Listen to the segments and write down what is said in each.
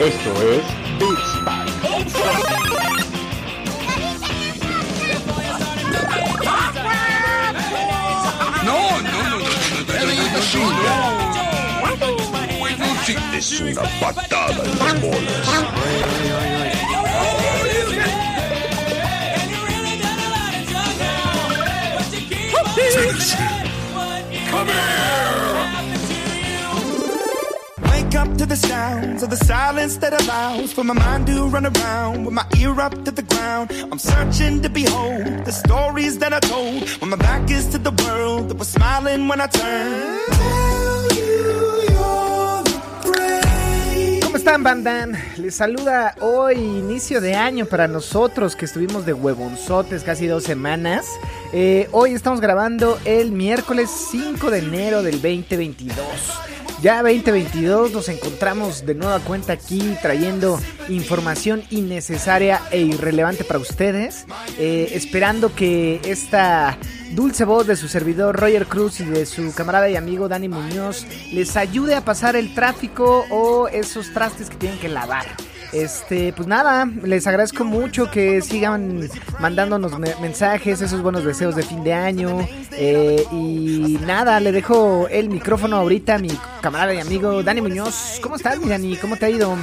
Esto es Beats No, no, no, no, no, no, no, no, no. To the sounds of the silence that allows for my mind to run around with my ear up to the ground. I'm searching to behold the stories that I told when my back is to the world that was smiling when I turned. ¿Cómo están, bandan? Les saluda hoy, inicio de año para nosotros que estuvimos de huevonzotes casi dos semanas. Eh, hoy estamos grabando el miércoles 5 de enero del 2022. Ya 2022 nos encontramos de nueva cuenta aquí trayendo información innecesaria e irrelevante para ustedes. Eh, esperando que esta dulce voz de su servidor Roger Cruz y de su camarada y amigo Dani Muñoz les ayude a pasar el tráfico o esos trastes que tienen que lavar. Este, pues nada, les agradezco mucho que sigan mandándonos me- mensajes, esos buenos deseos de fin de año. eh, y nada, le dejo el micrófono ahorita a mi camarada y amigo Dani Muñoz. ¿Cómo estás, mi Dani? ¿Cómo te ha ido?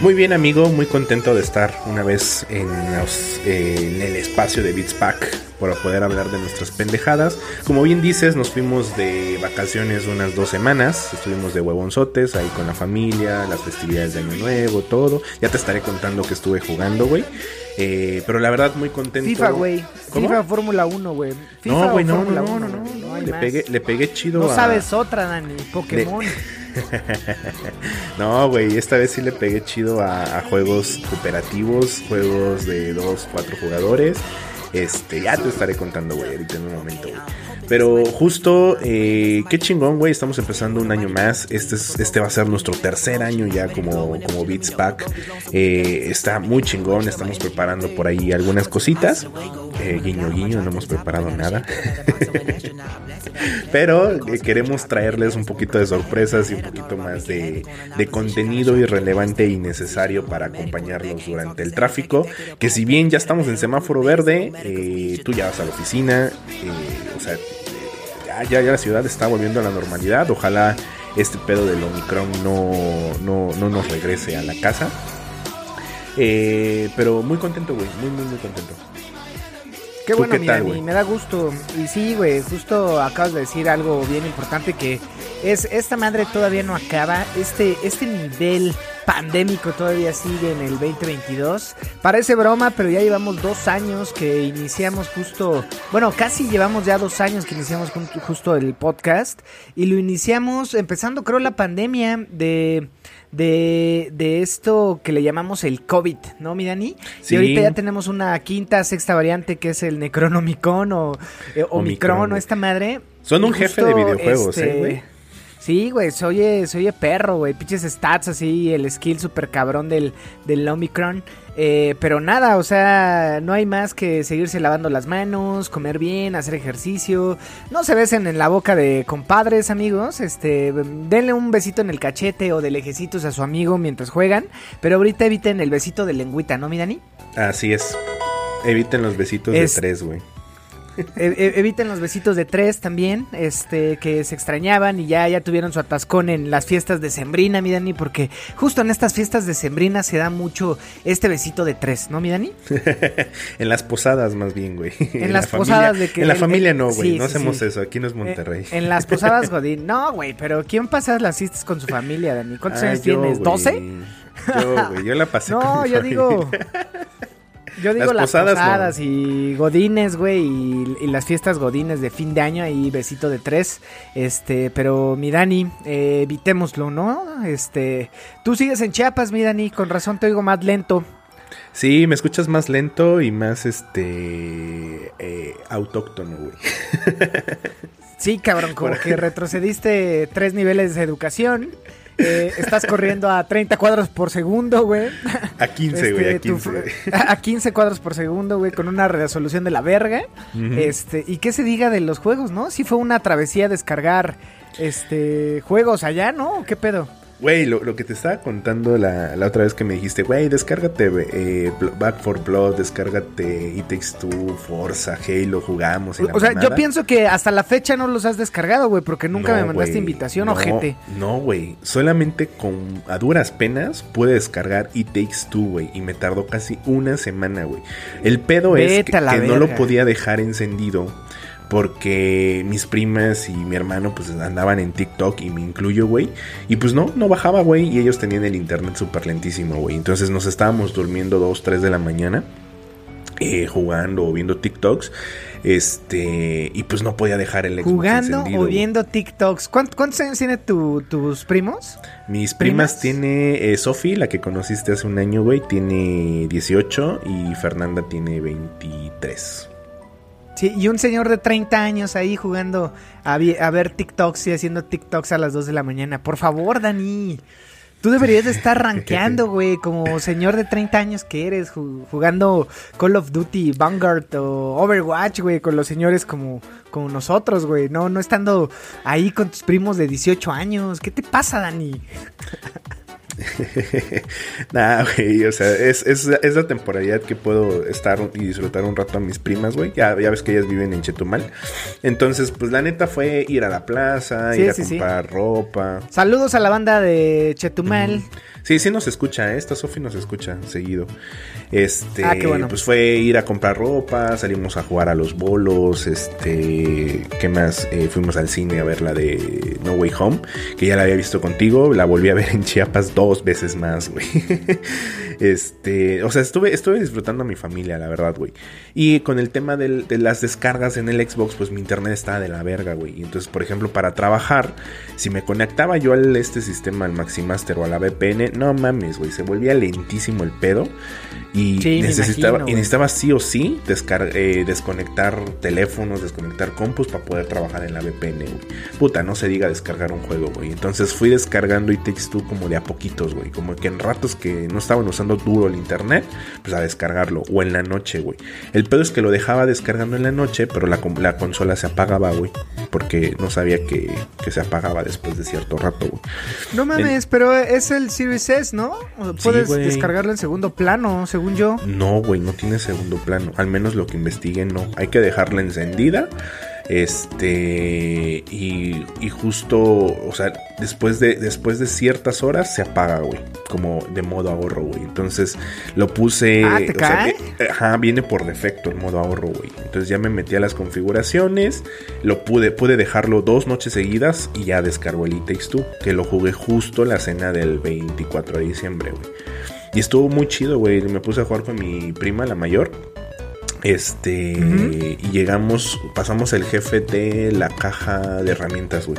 Muy bien amigo, muy contento de estar una vez en, los- eh, en el espacio de Beats Pack para poder hablar de nuestras pendejadas. Como bien dices, nos fuimos de vacaciones unas dos semanas, estuvimos de huevonzotes ahí con la familia, las festividades de Año Nuevo, todo. Ya te estaré contando que estuve jugando, güey. Eh, pero la verdad muy contento. FIFA, güey. FIFA Fórmula 1, güey. No, güey, no, no, no, 1, no, no, no, le pegué, le pegué chido No a- sabes otra, Dani. Pokémon. no, güey, esta vez sí le pegué chido a, juegos cooperativos, juegos de 2, 4 jugadores. Este, ya te estaré contando, güey, ahorita en un momento, güey. Pero justo, eh, qué chingón, güey, estamos empezando un año más. Este, es, este va a ser nuestro tercer año ya como, como Beats Pack. Eh, está muy chingón, estamos preparando por ahí algunas cositas. Eh, guiño, guiño, no hemos preparado nada. Pero queremos traerles un poquito de sorpresas y un poquito más de, de contenido irrelevante y necesario para acompañarlos durante el tráfico. Que si bien ya estamos en semáforo verde, tú ya vas a la oficina, o sea, ya, ya, la ciudad está volviendo a la normalidad. Ojalá este pedo del Omicron no, no, no nos regrese a la casa. Eh, pero muy contento, güey, muy, muy, muy contento. Qué ¿Tú bueno, qué mi tal, Dani, güey? me da gusto. Y sí, güey, justo acabas de decir algo bien importante que es esta madre todavía no acaba. Este, este nivel pandémico todavía sigue en el 2022. Parece broma, pero ya llevamos dos años que iniciamos justo, bueno, casi llevamos ya dos años que iniciamos justo el podcast y lo iniciamos empezando creo la pandemia de de, de esto que le llamamos el COVID, ¿no, mi Dani? Sí. Y ahorita ya tenemos una quinta, sexta variante que es el Necronomicon o eh, Omicron Omicron. o esta madre. Son un jefe de videojuegos, ¿eh, güey? Sí, güey, se oye, se oye perro, güey. Pinches stats así, el skill super cabrón del, del Omicron. Eh, pero nada, o sea, no hay más que seguirse lavando las manos, comer bien, hacer ejercicio. No se besen en la boca de compadres, amigos. Este, denle un besito en el cachete o de lejecitos a su amigo mientras juegan. Pero ahorita eviten el besito de lengüita, ¿no, mi Dani? Así es. Eviten los besitos Es- de tres, güey. E- e- eviten los besitos de tres también, este, que se extrañaban y ya, ya tuvieron su atascón en las fiestas de Sembrina, mi Dani, porque justo en estas fiestas de Sembrina se da mucho este besito de tres, ¿no, mi Dani? en las posadas, más bien, güey. En la las posadas de que En la el- familia no, güey. sí, no sí, hacemos sí. eso. Aquí no es Monterrey. Eh, en las posadas, Godín. No, güey, pero ¿quién pasa las fiestas con su familia, Dani? ¿Cuántos Ah, años yo, tienes? ¿12? Yo, güey. Yo la pasé con No, mi yo familia. digo. Yo digo Las las, posadas, no. y godines, güey, y, y las fiestas godines de fin de año ahí besito de tres, este, pero mi Dani, eh, evitémoslo, ¿no? Este, tú sigues en Chiapas, mi Dani, con razón te oigo más lento. Sí, me escuchas más lento y más, este... eh, autóctono, güey. Sí, cabrón, como que retrocediste tres niveles de educación. Eh, estás corriendo a 30 cuadros por segundo, güey. A 15, güey, Este, a tu 15. fr- güey. a 15 cuadros por segundo, güey, con una resolución de la verga. Este, y qué se diga de los juegos, ¿no? Sí fue una travesía descargar este juegos allá, ¿no? ¿O ¿Qué pedo? Güey, lo, lo que te estaba contando la, la otra vez que me dijiste, güey, descárgate eh, Back for Blood, descárgate It Takes Two, Forza, Halo, jugamos. y la O sea, yo pienso que hasta la fecha no los has descargado, güey, porque nunca No, me mandaste invitación, no, ojete. No, güey. Solamente con a duras penas pude descargar It Takes Two, güey. Y me tardó casi una semana, güey. El pedo es que, no lo podía dejar encendido. Porque mis primas y mi hermano pues andaban en TikTok y me incluyo, güey. Y pues no, no bajaba, güey. Y ellos tenían el internet súper lentísimo, güey. Entonces nos estábamos durmiendo 2, 3 de la mañana. eh, jugando o viendo TikToks. Este. Y pues no podía dejar el Xbox Jugando o viendo TikToks. ¿Cuántos, cuántos años tiene tu- tus primos? Mis ¿Primas? primas tiene eh, Sofi, la que conociste hace un año, güey, tiene 18 y Fernanda tiene 23. Sí, y un señor de 30 años ahí jugando a, ver TikToks y haciendo TikToks a las 2 de la mañana. Por favor, Dani. Tú deberías de estar rankeando, güey, como señor de 30 años que eres, ju- jugando Call of Duty, Vanguard o Overwatch, güey, con los señores como, como nosotros, güey. No, no estando ahí con tus primos de 18 años. ¿Qué te pasa, Dani? nah, güey, o sea, es, es, es la temporalidad que puedo estar y disfrutar un rato a mis primas, güey. Ya, ya ves que ellas viven en Chetumal. Entonces, pues la neta fue ir a la plaza, Sí, ir a sí. comprar ropa. Saludos a la banda de Chetumal. Sí, sí nos escucha, ¿eh? esta Sofi nos escucha seguido. Este, Ah, qué bueno. pues fue ir a comprar ropa, salimos a jugar a los bolos, este, ¿qué más? Eh, fuimos al cine a ver la de No Way Home, que ya la había visto contigo, la volví a ver en Chiapas dos veces más, güey. Este, o sea, estuve, estuve disfrutando a mi familia, la verdad, güey. Y con el tema de las descargas en el Xbox, pues mi internet estaba de la verga, güey. Entonces, por ejemplo, para trabajar, si me conectaba yo al este sistema, al Maximaster o a la VPN, no mames, güey, se volvía lentísimo el pedo. Y Sí, necesitaba, imagino, y necesitaba sí o sí eh, desconectar teléfonos, desconectar compus para poder trabajar en la VPN, güey. Puta, no se diga descargar un juego, güey. Entonces fui descargando It Takes Two como de a poquitos, güey. Como que en ratos que no estaban usando duro el internet, pues a descargarlo. O en la noche, güey. El pedo es que lo dejaba descargando en la noche, pero la, la consola se apagaba, güey. Porque no sabía que, que se apagaba después de cierto rato, güey. No mames, pero es el Series S, ¿no? Puedes descargarlo en segundo plano, según yo. No, güey, no tiene segundo plano. Al menos lo que investigué, no. Hay que dejarla encendida. Este. Y, y justo, o sea, después de, después de ciertas horas se apaga, güey. Como de modo ahorro, güey. Entonces lo puse. Ah, ¿te o cae? eh, ajá, viene por defecto el modo ahorro, güey. Entonces ya me metí a las configuraciones. Lo pude, pude dejarlo dos noches seguidas y ya descargó el It Takes Two, Que lo jugué justo la cena del 24 de diciembre, güey. Y estuvo muy chido, güey. Me puse a jugar con mi prima, la mayor. Este. Y llegamos, pasamos el jefe de la caja de herramientas, güey.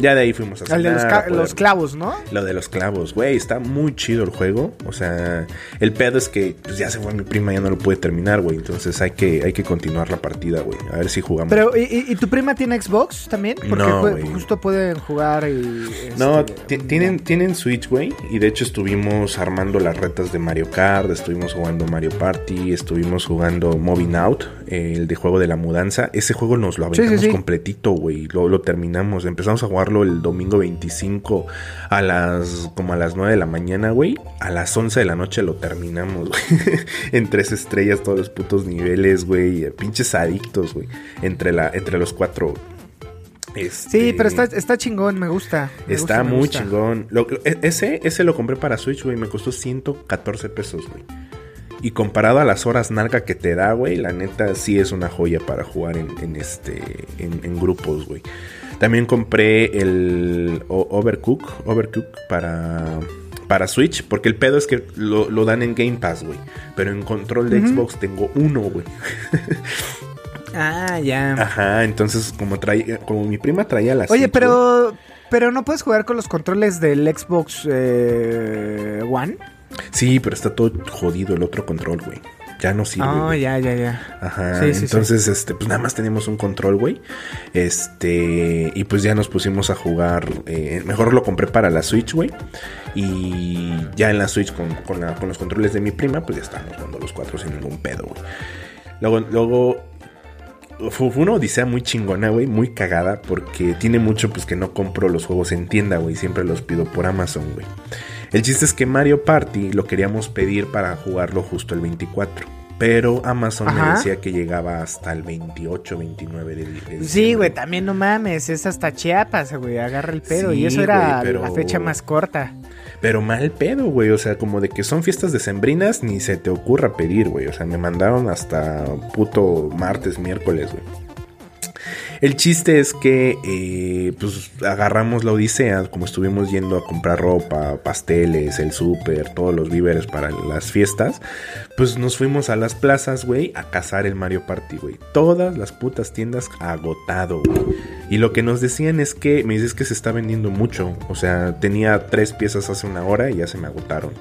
Ya de ahí fuimos a El de los, poder- clavos, ¿no? Lo de los clavos, güey. Está muy chido el juego. O sea, el pedo es que pues, ya se fue mi prima, ya no lo puede terminar, güey. Entonces hay que, hay que continuar la partida, güey. A ver si jugamos. Pero, ¿y, y- tu prima tiene Xbox también? Porque No, justo pueden jugar y... No, este, ti- tienen, tienen Switch, güey. Y de hecho estuvimos armando las retas de Mario Kart, estuvimos jugando Mario Party, estuvimos jugando Moving Out, el de juego de la mudanza. Ese juego nos lo Sí, sí, aventamos sí. completito, güey. Lo, lo terminamos. Empezamos a jugarlo el domingo 25 a las como a las 9 de la mañana, güey. A las 11 de la noche lo terminamos, güey. en tres estrellas, todos los putos niveles, güey. Pinches adictos, güey. Entre, la, entre los cuatro. Este, Sí, pero está, está chingón, me gusta. me Está gusta, muy gusta. chingón. Lo- lo- e- ese, ese lo compré para Switch, güey. Me costó 114 pesos, güey. Y comparado a las horas narga que te da, güey, la neta sí es una joya para jugar en, en este. En, en grupos, güey. También compré el Overcook, Overcook para. Para Switch, porque el pedo es que lo, lo dan en Game Pass, güey. Pero en control de Xbox tengo uno, güey. Ah, ya. Ajá, entonces como traía, como mi prima traía la Oye, Switch, pero... Pero no puedes jugar con los controles del Xbox eh, One. Sí, pero está todo jodido el otro control, güey. Ya no sirve. Ah, güey. ya, ya, ya. Ajá, Sí, sí, entonces, este, pues nada más teníamos un control, güey. Este, y pues ya nos pusimos a jugar. eh, mejor lo compré para la Switch, güey. Y ya en la Switch con, con, la- con los controles de mi prima, pues ya estábamos jugando los cuatro sin ningún pedo, güey. Luego, luego fue una odisea muy chingona, güey, muy cagada, porque tiene mucho pues que no compro los juegos en tienda, güey, siempre los pido por Amazon, güey. El chiste es que Mario Party lo queríamos pedir para jugarlo justo el 24. Pero Amazon me decía que llegaba hasta el 28, 29 de, de Sí, diciembre. güey, también no mames, es hasta Chiapas, güey, agarra el pedo. Sí, y eso era güey, pero- la fecha más corta. Pero mal pedo, güey. O sea, como de que son fiestas decembrinas, ni se te ocurra pedir, güey. O sea, me mandaron hasta puto martes, miércoles, güey. El chiste es que, eh, pues, agarramos la odisea, como estuvimos yendo a comprar ropa, pasteles, el súper, todos los víveres para las fiestas, pues nos fuimos a las plazas, güey, a cazar el Mario Party, güey. Todas las putas tiendas agotado, güey. Y lo que nos decían es que, me dices que se está vendiendo mucho. O sea, tenía tres piezas hace una hora y ya se me agotaron.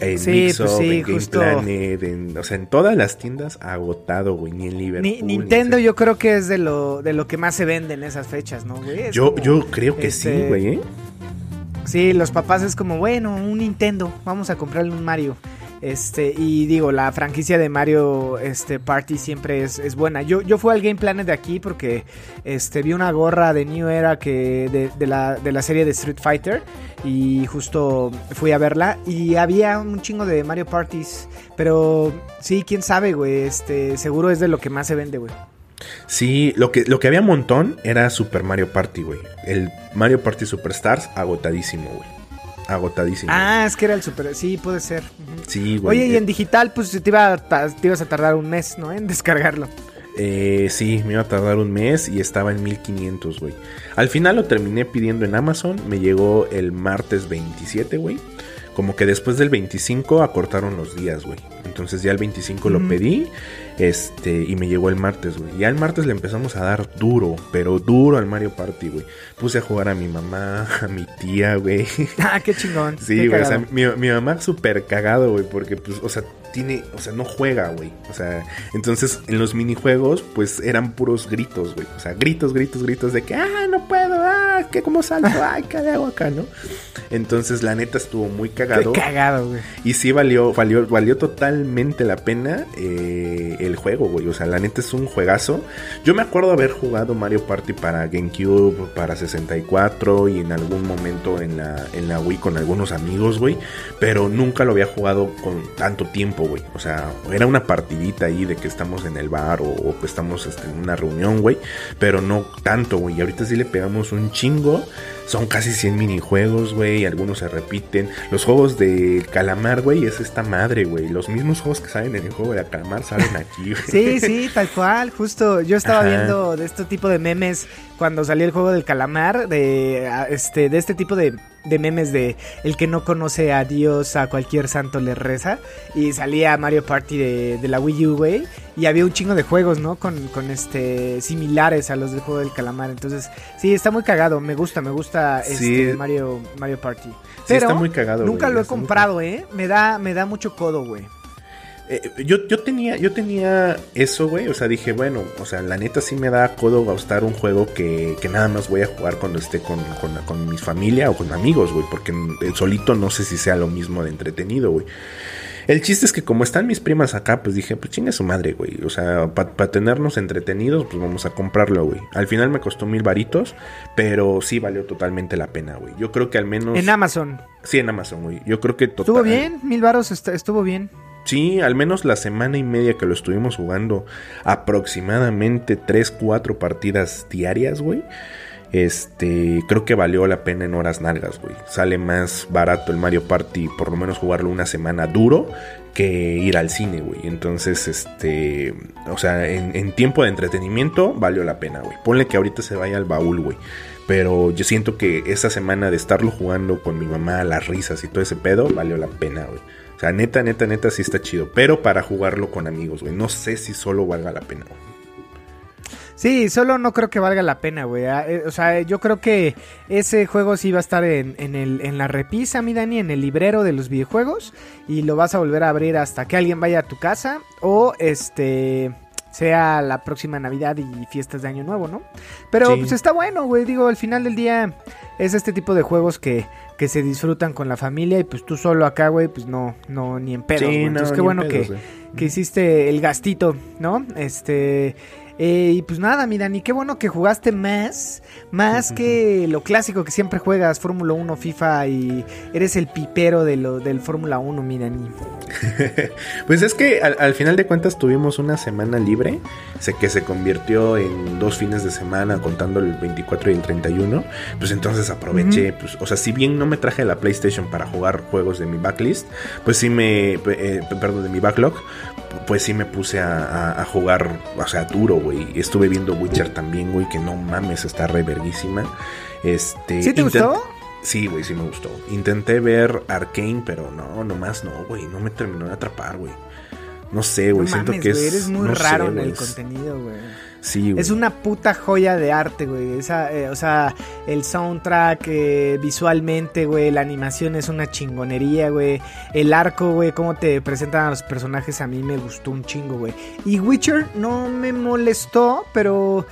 En Sí, Mixup, pues sí, en Game justo. Planet, en- o sea, en todas las tiendas agotado, güey. Ni en Liverpool. Ni- ni Nintendo en- yo creo que es de lo, de lo que más se vende en esas fechas, ¿no, güey? Yo, como, yo creo que este, sí, güey, ¿eh? Sí, los papás es como, bueno, un Nintendo, vamos a comprarle un Mario. Este, y digo, la franquicia de Mario este, Party siempre es, es buena. Yo, yo fui al Game Planet de aquí porque este, vi una gorra de New Era que de, de la, de la serie de Street Fighter y justo fui a verla y había un chingo de Mario Parties. Pero sí, quién sabe, güey. Este, seguro es de lo que más se vende, güey. Sí, lo que, lo que había un montón era Super Mario Party, güey. El Mario Party Superstars agotadísimo, güey. Agotadísimo. Ah, es que era el super. Sí, puede ser. Sí, güey. Oye, y Eh, en digital, pues te, iba te ibas a tardar un mes, ¿no? En descargarlo. Eh, sí, me iba a tardar un mes y estaba en 1500, güey. Al final lo terminé pidiendo en Amazon. Me llegó el martes 27, güey. Como que después del 25 acortaron los días, güey. Entonces ya el 25 lo pedí. Este, y me llegó el martes, güey. Ya el martes le empezamos a dar duro, pero duro al Mario Party, güey. Puse a jugar a mi mamá, a mi tía, güey. Ah, qué chingón. Sí, güey, o sea, mi, mi mamá súper cagado, güey, porque, pues, o sea, tiene, o sea, no juega, güey. O sea, entonces en los minijuegos, pues eran puros gritos, güey. O sea, gritos, gritos, gritos de que, ah, no puedo, ah, que como salto, ay, ¿qué hago acá, no? Entonces, la neta estuvo muy cagado. Qué cagado, güey. Y sí valió, valió, valió totalmente la pena eh, el juego, güey. O sea, la neta es un juegazo. Yo me acuerdo haber jugado Mario Party para GameCube, para 64 y en algún momento en la, en la Wii con algunos amigos, güey. Pero nunca lo había jugado con tanto tiempo, güey. O sea, era una partidita ahí de que estamos en el bar o, o que estamos este, en una reunión, güey. Pero no tanto, güey. Y ahorita sí le pegamos un chingo. Son casi 100 minijuegos, güey. Algunos se repiten. Los juegos de calamar, güey, es esta madre, güey. Los mismos juegos que salen en el juego de calamar salen aquí, güey. Sí, sí, tal cual. Justo yo estaba Ajá. viendo de este tipo de memes cuando salió el juego del calamar, de este, de este tipo de, de memes de el que no conoce a Dios, a cualquier santo le reza. Y salía Mario Party de, de la Wii U, güey. Y había un chingo de juegos, ¿no? Con, con este similares a los del juego del calamar. Entonces, sí, está muy cagado. Me gusta, me gusta Sí. este Mario, Mario Party. Sí, está muy cagado, Nunca lo he comprado, ¿eh? Me da, me da mucho codo, güey. Eh, yo, yo tenía, yo tenía eso, güey. O sea, dije, bueno, o sea, la neta sí me da codo gastar un juego que, que nada más voy a jugar cuando esté con, con, con mi familia o con amigos, güey. Porque en- solito no sé si sea lo mismo de entretenido, güey. El chiste es que como están mis primas acá, pues dije, pues chinga su madre, güey. O sea, para tenernos entretenidos, pues vamos a comprarlo, güey. Al final me costó mil varitos, pero sí valió totalmente la pena, güey. Yo creo que al menos... En Amazon. Sí, en Amazon, güey. Yo creo que total... Estuvo bien, mil varos est- estuvo bien. Sí, al menos la semana y media que lo estuvimos jugando, aproximadamente 3, 4 partidas diarias, güey. Este, creo que valió la pena en horas nalgas, güey. Sale más barato el Mario Party, por lo menos jugarlo una semana duro, que ir al cine, güey. Entonces, este, o sea, en, en tiempo de entretenimiento valió la pena, güey. Ponle que ahorita se vaya al baúl, güey. Pero yo siento que esa semana de estarlo jugando con mi mamá, las risas y todo ese pedo, valió la pena, güey. O sea, neta, neta, neta, sí está chido. Pero para jugarlo con amigos, güey. No sé si solo valga la pena, güey. Sí, solo no creo que valga la pena, güey. Ah, eh, O sea, yo creo que ese juego sí va a estar en, en, el, en la repisa, mi Dani, en el librero de los videojuegos. Y lo vas a volver a abrir hasta que alguien vaya a tu casa. O este sea la próxima Navidad y fiestas de Año Nuevo, ¿no? Pero Sí. pues está bueno, güey. Digo, al final del día es este tipo de juegos que, que se disfrutan con la familia. Y pues tú solo acá, güey, pues no, no, ni en Sí, no, Entonces qué bueno pedos, que, que hiciste el gastito, ¿no? Este. Eh, y pues nada, mi Dani, qué bueno que jugaste más, más que lo clásico que siempre juegas, Fórmula 1, FIFA y eres el pipero de lo, del Fórmula 1, mi Dani. pues es que al, al, final de cuentas tuvimos una semana libre, sé que se convirtió en dos fines de semana contando el 24 y el 31, pues entonces aproveché, pues, o sea, si bien no me traje la PlayStation para jugar juegos de mi backlist, pues sí me, eh, perdón, de mi backlog, pues sí me puse a, a, jugar, o sea, duro, güey. Estuve viendo Witcher también, güey, que no mames, está re verguísima. Este, ¿Sí te gustó? Sí, güey, sí me gustó. Intenté ver Arkane, pero no, nomás no, güey. No me terminó de atrapar, güey. No sé, güey. No siento mames, que es. eres muy no raro sé, en el güey, es- contenido, güey. Sí, güey. Es una puta joya de arte, güey. Esa, eh, o sea, el soundtrack eh, visualmente, güey. La animación es una chingonería, güey. El arco, güey, cómo te presentan a los personajes, a mí me gustó un chingo, güey. Y Witcher no me molestó, pero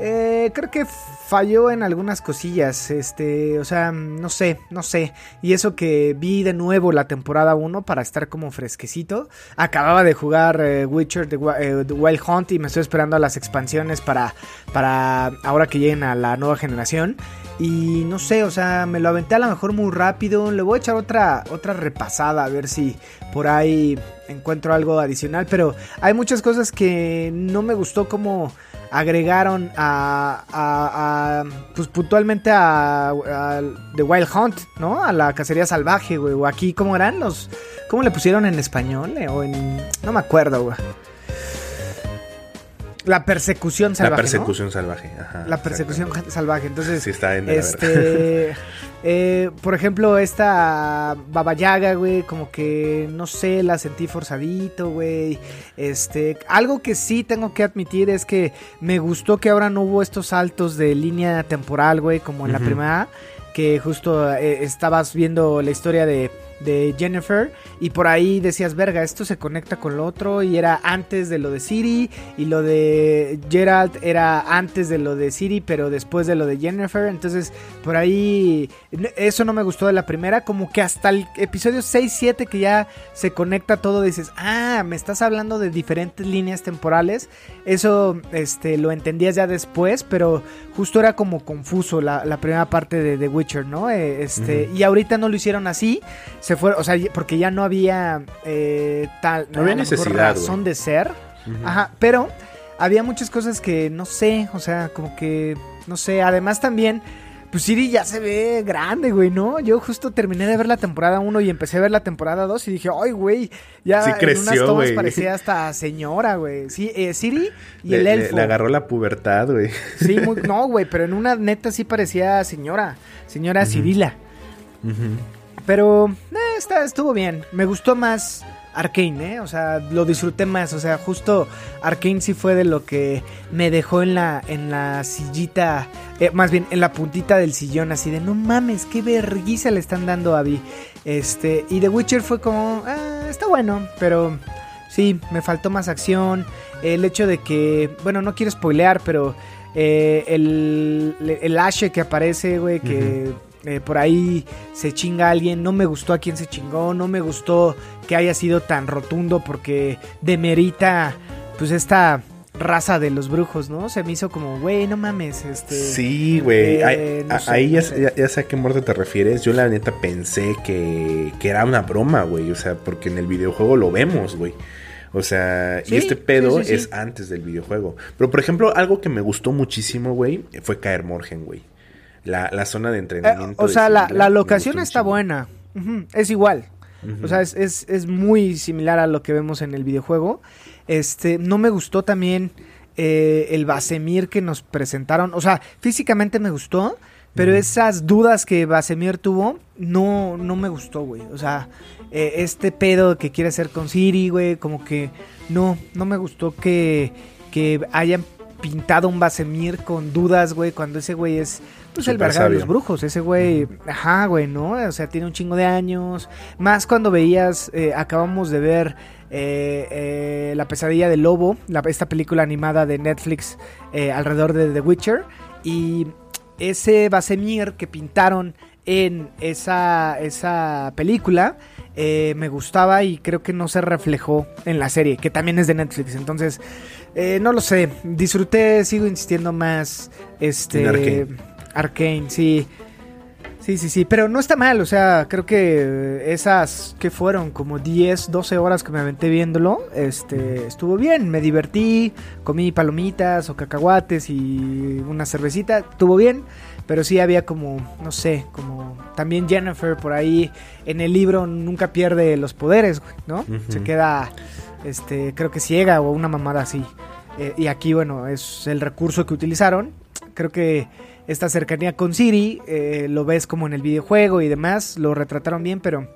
eh, creo que falló en algunas cosillas. Este, o sea, no sé, no sé. Y eso que vi de nuevo la temporada 1 para estar como fresquecito. Acababa de jugar eh, Witcher eh, The Wild Hunt y me estoy esperando a las expansiones para, para ahora que lleguen a la nueva generación. Y no sé, o sea, me lo aventé a lo mejor muy rápido. Le voy a echar otra, otra repasada a ver si por ahí encuentro algo adicional. Pero hay muchas cosas que no me gustó como agregaron a, a- a, pues puntualmente a, a The Wild Hunt, ¿no? A la cacería salvaje, güey. O aquí, ¿cómo eran los...? ¿Cómo le pusieron en español? eh? O en... No me acuerdo, güey. La persecución salvaje, La ¿no? persecución salvaje. Ajá, La persecución salvaje. Entonces, Sí, está en este, eh, por ejemplo, esta Baba Yaga, güey, como que no sé, la sentí forzadito, güey. Este, algo que sí tengo que admitir es que me gustó que ahora no hubo estos saltos de línea temporal, güey, como en la primera, que justo eh, estabas viendo la historia de de Jennifer y por ahí decías, verga, esto se conecta con lo otro y era antes de lo de Siri y lo de Gerald era antes de lo de Siri pero después de lo de Jennifer, entonces por ahí eso no me gustó de la primera, como que hasta el episodio 6-7 que ya se conecta todo dices, ah, me estás hablando de diferentes líneas temporales, eso este, lo entendías ya después, pero justo era como confuso la, la primera parte de The Witcher, ¿no? Eh, este, Y ahorita no lo hicieron así, se fue, o sea, porque ya no había eh, tal No había necesidad, razón de ser. Ajá, pero había muchas cosas que no sé, o sea, como que no sé, además también pues Siri ya se ve grande, güey, ¿no? Yo justo terminé de ver la temporada 1 y empecé a ver la temporada 2 y dije, ay, güey, ya Sí en unas creció, tomas güey. parecía hasta señora, güey. Sí, eh, Siri y Le, el elfo. le agarró la pubertad, güey. Sí, muy- no, güey, pero en una neta sí parecía señora, señora Cirila. Pero eh, está, estuvo bien. Me gustó más Arkane, ¿eh? O sea, lo disfruté más. O sea, justo Arkane sí fue de lo que me dejó en la, en la sillita, eh, más bien en la puntita del sillón, así de no mames, qué vergüenza le están dando a Vi. Este, y The Witcher fue como, ah, está bueno, pero sí, me faltó más acción. El hecho de que, bueno, no quiero spoilear, pero eh, el, el Ashe que aparece, güey, que eh, por ahí se chinga a alguien, no me gustó a quien se chingó, no me gustó que haya sido tan rotundo porque demerita, pues, esta raza de los brujos, ¿no? Se me hizo como, güey, no mames, este... Sí, güey. eh, Ahí- no ya, sé. ya- ya sé a qué muerte te refieres. Yo la neta pensé que, que era una broma, güey. O sea, porque en el videojuego lo vemos, güey. O sea, Sí, y este pedo sí, sí, sí. es antes del videojuego. Pero, por ejemplo, algo que me gustó muchísimo, güey, fue caer Morgen, güey. La, la zona de Eh, entrenamiento. o sea, la, la locación está buena. Es igual. O sea, es, es- es muy similar a lo que vemos en el videojuego. Este, no me gustó también eh, el Basemir que nos presentaron. O sea, físicamente me gustó, pero esas dudas que Basemir tuvo, no, no me gustó, güey. O sea, eh, este pedo que quiere hacer con Siri, güey, como que no, no me gustó que, que hayan pintado un Basemir con dudas, güey, cuando ese güey es pues el verga de los brujos, ese güey, ajá, güey, ¿no? O sea, tiene un chingo de años. Más cuando veías, eh, acabamos de ver eh, eh, La pesadilla del lobo, la- esta película animada de Netflix eh, alrededor de The Witcher. Y ese Basemir que pintaron en esa, esa película eh, me gustaba y creo que no se reflejó en la serie, que también es de Netflix. Entonces, Eh, no lo sé, disfruté, sigo insistiendo más. Este. Arcane. Arcane, sí. Sí, sí, sí, pero no está mal, o sea, creo que esas que fueron como 10, 12 horas que me aventé viéndolo, este, estuvo bien, me divertí, comí palomitas o cacahuates y una cervecita, estuvo bien, pero sí había como, no sé, como también Jennifer por ahí en el libro nunca pierde los poderes, ¿no? Se queda, este, creo que ciega o una mamada así. Eh, y aquí, bueno, es el recurso que utilizaron. Creo que esta cercanía con Siri eh, lo ves como en el videojuego y demás, lo retrataron bien, pero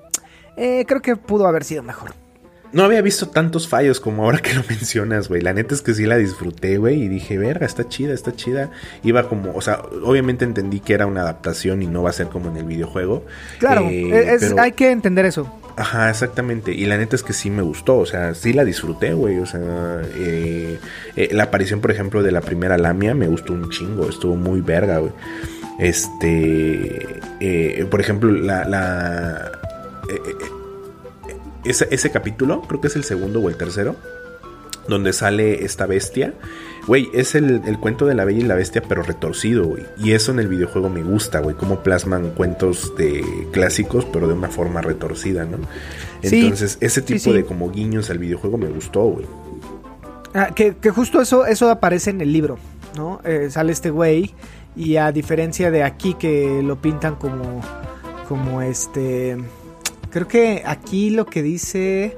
eh, creo que pudo haber sido mejor. No había visto tantos fallos como ahora que lo mencionas, güey. La neta es que sí la disfruté, güey. Y dije, verga, está chida, está chida. Iba como, o sea, obviamente entendí que era una adaptación y no va a ser como en el videojuego. Claro, Eh, es- pero- hay que entender eso. Ajá, exactamente. Y la neta es que sí me gustó. O sea, sí la disfruté, güey. O sea, eh, eh, la aparición, por ejemplo, de la primera Lamia me gustó un chingo. Estuvo muy verga, güey. Este. por ejemplo, la. la ese, ese capítulo, creo que es el segundo o el tercero. Donde sale esta bestia. Güey, es el, el cuento de la bella y la bestia, pero retorcido, güey. Y eso en el videojuego me gusta, güey. Cómo plasman cuentos de clásicos, pero de una forma retorcida, ¿no? Sí, Entonces, ese sí, tipo sí. de como guiños al videojuego me gustó, güey. Ah, que, que justo eso, eso aparece en el libro, ¿no? Eh, sale este güey y a diferencia de aquí que lo pintan como, como este, creo que aquí lo que dice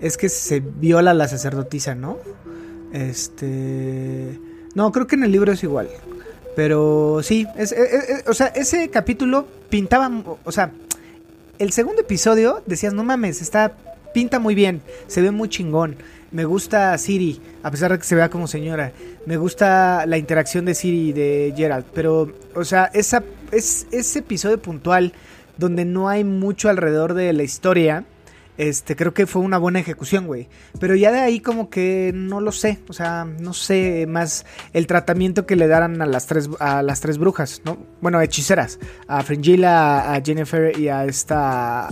es que se viola la sacerdotisa, ¿no? Este, no, creo que en el libro es igual, pero sí, es, eh, eh, o sea, ese capítulo pintaba, o sea, el segundo episodio decías, no mames, está pinta muy bien, se ve muy chingón. Me gusta Siri, a pesar de que se vea como señora. Me gusta la interacción de Siri y de Gerald. Pero, o sea, esa, es, ese episodio puntual donde no hay mucho alrededor de la historia. Este, creo que fue una buena ejecución, güey. Pero ya de ahí como que no lo sé. O sea, no sé más el tratamiento que le darán a las tres, a las tres brujas, ¿no? Bueno, hechiceras. A Fringilla, a Jennifer y a esta...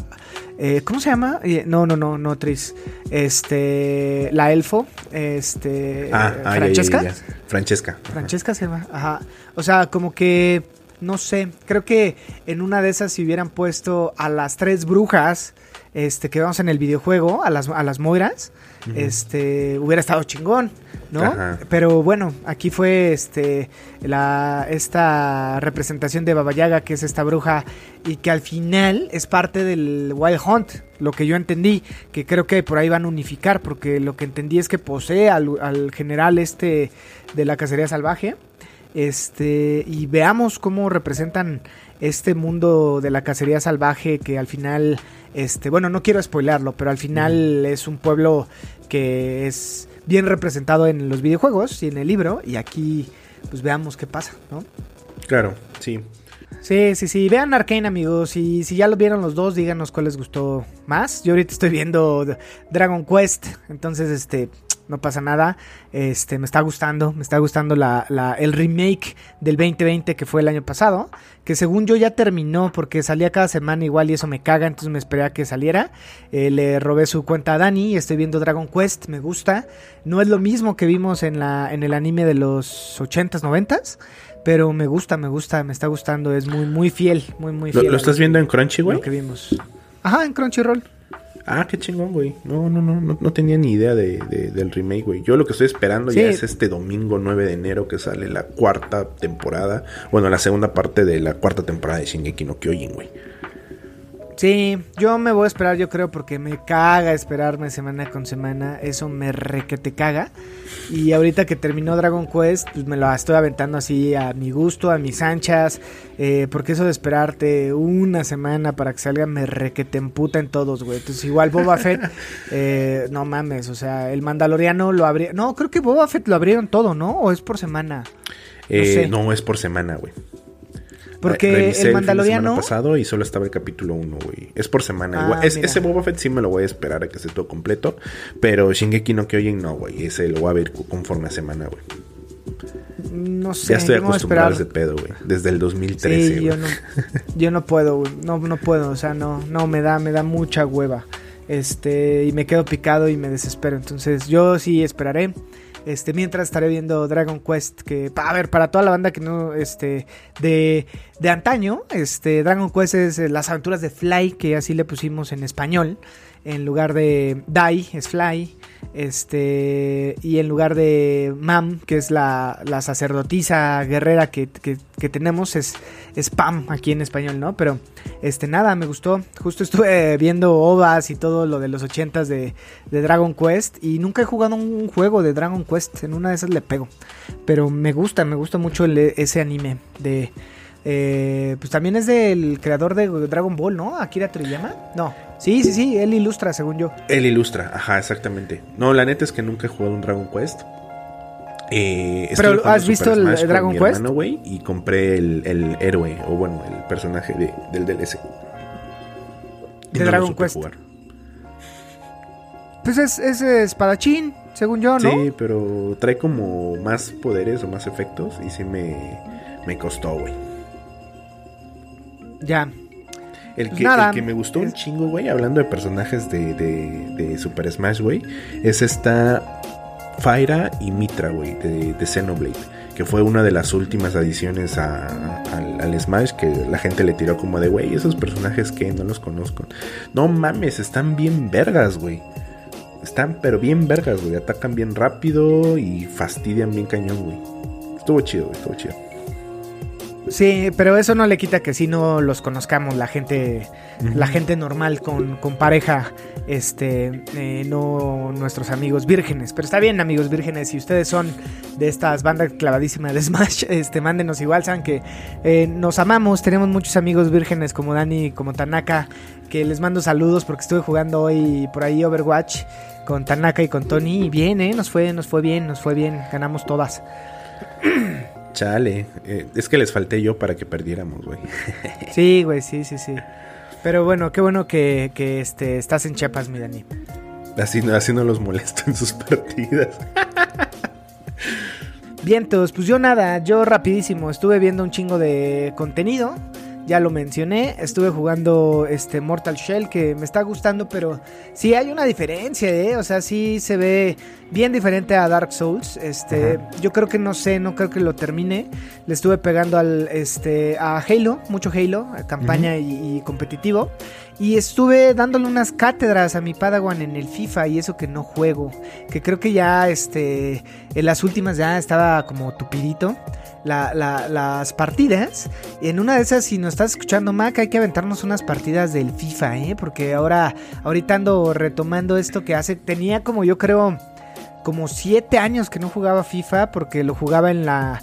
eh, ¿Cómo se llama? Eh, No, no, no, no, Tris. Este... La elfo. Este... Ah, ah, ya, ya, Francesca. ya. Francesca. Francesca se llama. Ajá. O sea, como que. No sé. Creo que en una de esas, si hubieran puesto a las tres brujas. Este, que vemos en el videojuego, a las, a las Moiras. Este. Hubiera estado chingón. ¿No? Ajá. Pero bueno, aquí fue este. La. Esta representación de Baba Yaga, que es esta bruja. Y que al final es parte del Wild Hunt. Lo que yo entendí. Que creo que por ahí van a unificar. Porque lo que entendí es que posee al, al general este de la cacería salvaje. Este, y veamos cómo representan este mundo de la cacería salvaje que al final, este, bueno, no quiero spoilarlo, pero al final es un pueblo que es bien representado en los videojuegos y en el libro y aquí pues veamos qué pasa, ¿no? Claro, sí. Sí, sí, sí. Vean Arkane, amigos. Y si ya lo vieron los dos, díganos cuál les gustó más. Yo ahorita estoy viendo Dragon Quest. Entonces, este, no pasa nada. Este, me está gustando. Me está gustando la, la- el remake del 2020 que fue el año pasado. Que según yo ya terminó porque salía cada semana igual y eso me caga. Entonces me esperé a que saliera. Eh, le robé su cuenta a Dani y estoy viendo Dragon Quest. Me gusta. No es lo mismo que vimos en, la, en el anime de los 80s, 90s. Pero me gusta, me gusta, me está gustando. Es muy, muy fiel, muy, muy ¿Lo, fiel. lo estás viendo en Crunchy, güey? Lo que vimos. Ajá, en Crunchyroll. Ah, qué chingón, güey. No, no, no, no, no tenía ni idea de, de- del remake, güey. Yo lo que estoy esperando Sí. ya es este domingo 9 de enero que sale la cuarta temporada. Bueno, la segunda parte de la cuarta temporada de Shingeki no Kyojin, güey. Sí, yo me voy a esperar, yo creo, porque me caga esperarme semana con semana. Eso me re que te caga. Y ahorita que terminó Dragon Quest, pues me lo estoy aventando así a mi gusto, a mis anchas. eh, porque eso de esperarte una semana para que salga me re que te emputa en todos, güey. Entonces, igual Boba Fett, eh, no mames, o sea, el Mandaloriano lo abría. No, creo que Boba Fett lo abrieron todo, ¿no? O es por semana. Eh, sé. no, es por semana, güey. Porque Revisé el Mandaloriano. pasado y solo estaba el capítulo 1, güey. Es por semana. Ah. Es- ese Boba Fett sí me lo voy a esperar a que esté todo completo. Pero Shingeki no Kyojin no, güey. Ese lo voy a ver conforme a semana, güey. No sé. ya estoy acostumbrado a ese pedo, güey. Desde el 2013, Sí, güey. yo no, yo no puedo, güey. no, no puedo, o sea, no, no, me da, me da mucha hueva. Este, y me quedo picado y me desespero. Entonces, yo sí esperaré. Este, mientras estaré viendo Dragon Quest, que, a ver, para toda la banda que no, este, de, de antaño, este, Dragon Quest es eh, las aventuras de Fly, que así le pusimos en español en lugar de Die es Fly, este, y en lugar de Mam, que es la, la sacerdotisa guerrera que, que, tenemos, es, es, Pam aquí en español, ¿no? Pero, este, nada, me gustó. Justo estuve viendo OVAs y todo lo de los ochentas de, de Dragon Quest, y nunca he jugado un juego de Dragon Quest, en una de esas le pego. Pero me gusta, me gusta mucho ese anime de... Eh, pues también es del creador de Dragon Ball, ¿no? Akira Toriyama. No. Sí, sí, sí, él ilustra, según yo. Él ilustra, ajá, exactamente. No, la neta es que nunca he jugado un Dragon Quest. Eh, Pero has visto el Dragon Quest. Hermano, y compré el, héroe, o bueno, el personaje del DLC. de Dragon Quest. Pues es, es espadachín, según yo, ¿no? Sí, pero trae como más poderes o más efectos y sí me, me costó, güey. Ya. El que, que me gustó un chingo, güey, hablando de personajes de, de, Super Smash, güey, es esta Fyra y Mitra, güey, de, de, Xenoblade, que fue una de las últimas adiciones al, Smash que la gente le tiró como de, güey, esos personajes que no los conozco. No mames, están bien vergas, güey. Están pero bien vergas, güey. Atacan bien rápido y fastidian bien cañón, güey. Estuvo chido, güey, estuvo chido. Sí, pero eso no le quita que si no los conozcamos, la gente, la gente normal con, pareja, este, eh, no nuestros amigos vírgenes. Pero está bien, amigos vírgenes, si ustedes son de estas bandas clavadísimas de Smash, este, mándenos igual, saben que eh, nos amamos, tenemos muchos amigos vírgenes como Dani, como Tanaka, que les mando saludos porque estuve jugando hoy por ahí Overwatch con Tanaka y con Tony y bien, eh, nos fue, nos fue bien, nos fue bien, ganamos todas. Chale, eh, es que les falté yo para que perdiéramos, güey. sí, güey, sí, sí, sí. Pero bueno, qué bueno que, que este, estás en Chiapas, mi Dani. Así, así no los molesto en sus partidas. Vientos, pues yo nada, yo rapidísimo, estuve viendo un chingo de contenido ya lo mencioné, estuve jugando este Mortal Shell que me está gustando, pero sí hay una diferencia, ¿eh? O sea, sí se ve bien diferente a Dark Souls. Este, yo creo que no sé, no creo que lo termine. Le estuve pegando al este a Halo, mucho Halo, campaña y, competitivo. Y estuve dándole unas cátedras a mi Padawan en el FIFA y eso que no juego. Que creo que ya este en las últimas ya estaba como tupidito las partidas. En una de esas, si nos estás escuchando, Mac, hay que aventarnos unas partidas del FIFA, ¿eh? Porque ahora, ahorita ando retomando esto que hace. Tenía como yo creo, como siete años que no jugaba FIFA, porque lo jugaba en la.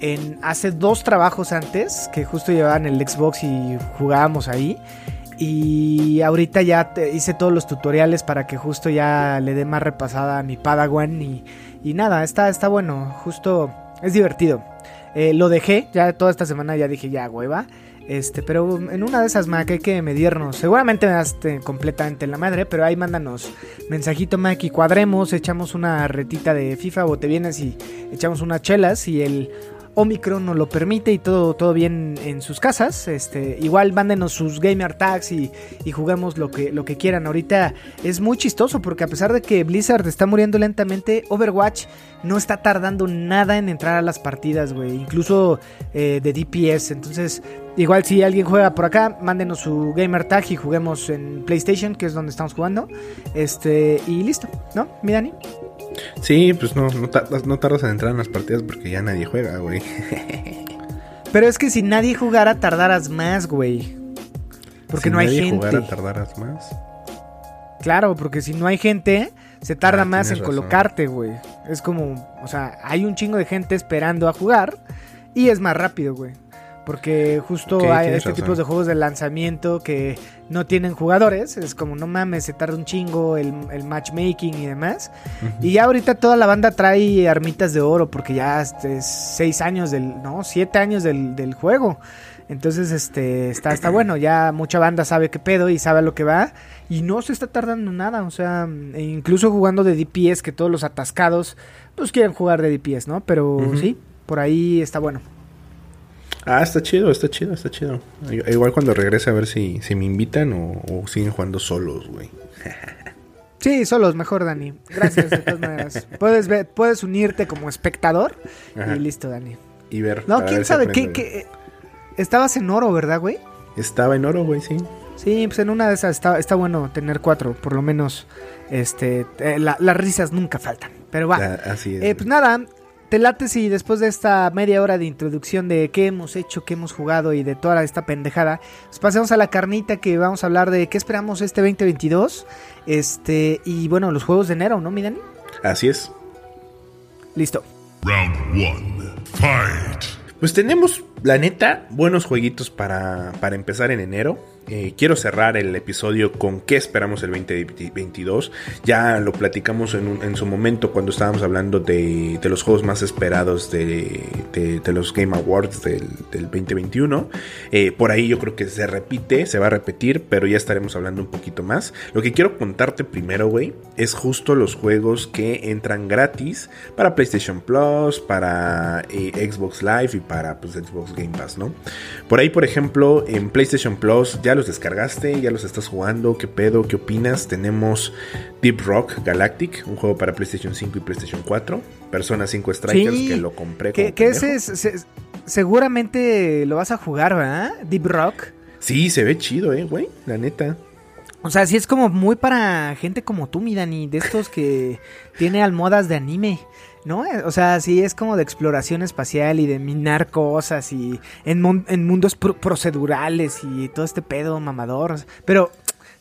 En, hace dos trabajos antes, que justo llevaban el Xbox y jugábamos ahí. Y ahorita ya hice todos los tutoriales para que justo ya le dé más repasada a mi Padawan. Y, y nada, está, está bueno. Justo es divertido. Eh, lo dejé, ya toda esta semana ya dije, ya, hueva. Este, pero en una de esas, Mac, hay que medirnos. Seguramente me das completamente en la madre, pero ahí mándanos mensajito, Mac, y cuadremos, echamos una retita de FIFA o te vienes y echamos unas chelas y el Omicron nos lo permite y todo, todo bien en sus casas. Este, igual mándenos sus gamer tags y, y juguemos lo que, lo que quieran. Ahorita es muy chistoso porque a pesar de que Blizzard está muriendo lentamente, Overwatch no está tardando nada en entrar a las partidas, güey. Incluso eh, de DPS. Entonces, igual si alguien juega por acá, mándenos su gamer tag y juguemos en PlayStation, que es donde estamos jugando. Este, y listo, ¿no? Mi Dani. Sí, pues no, no, tardas, en entrar en las partidas porque ya nadie juega, güey. Pero es que si nadie jugara, tardaras más, güey. Porque no hay gente. Si nadie jugara, tardaras más. Claro, porque si no hay gente, se tarda ah, más en colocarte, güey. Es como, o sea, hay un chingo de gente esperando a jugar y es más rápido, güey. Porque justo hay este tipo de juegos de lanzamiento que no tienen jugadores. Es como, no mames, se tarda un chingo el, matchmaking y demás. Y ya ahorita toda la banda trae armitas de oro porque ya es seis años del, no, siete años del, juego. Entonces, este, está, está bueno. Ya mucha banda sabe qué pedo y sabe a lo que va. Y no se está tardando nada. O sea, e incluso jugando de DPS, que todos los atascados, pues quieren jugar de DPS, ¿no? Pero sí, por ahí está bueno. Ah, está chido, está chido, está chido. Igual cuando regrese a ver si, si me invitan o, siguen jugando solos, güey. Sí, solos, mejor, Dani. Gracias, de todas maneras. Puedes, ver, puedes unirte como espectador Ajá. y listo, Dani. Y ver. No, quién ver sabe. ¿qué, qué? Estabas en oro, ¿verdad, güey? Estaba en oro, güey, sí. Sí, pues en una de esas está, está bueno tener cuatro, por lo menos. Este, eh, la- las risas nunca faltan. Pero va. Ah, así es. Eh, pues nada, te late si después de esta media hora de introducción de qué hemos hecho, qué hemos jugado y de toda esta pendejada, pues pasemos a la carnita que vamos a hablar de qué esperamos este 2022. Este, y bueno, los juegos de enero, ¿no, mi Dani? Así es. Listo. Round one. Fight. Pues tenemos, la neta, buenos jueguitos para, para empezar en enero. Eh, quiero cerrar el episodio con qué esperamos el 2022. Ya lo platicamos en, su momento cuando estábamos hablando de, los juegos más esperados de, los Game Awards del, del 2021. Eh, por ahí yo creo que se repite, se va a repetir, pero ya estaremos hablando un poquito más. Lo que quiero contarte primero, güey, es justo los juegos que entran gratis para PlayStation Plus, para eh, Xbox Live y para pues, Xbox Game Pass, ¿no? Por ahí, por ejemplo, en PlayStation Plus ya los descargaste, ya los estás jugando, ¿qué pedo? ¿Qué opinas? Tenemos Deep Rock Galactic, un juego para PlayStation 5 y PlayStation 4, Persona 5 Strikers Sí, que lo compré. Que, ese es, se- seguramente lo vas a jugar, ¿verdad? Deep Rock. Sí, se ve chido, eh, güey, la neta. O sea, sí es como muy para gente como tú, mi Dani, de estos que tiene almohadas de anime, ¿no? Eh, O sea, sí es como de exploración espacial y de minar cosas y en, en mundos pro- procedurales y todo este pedo mamador. Pero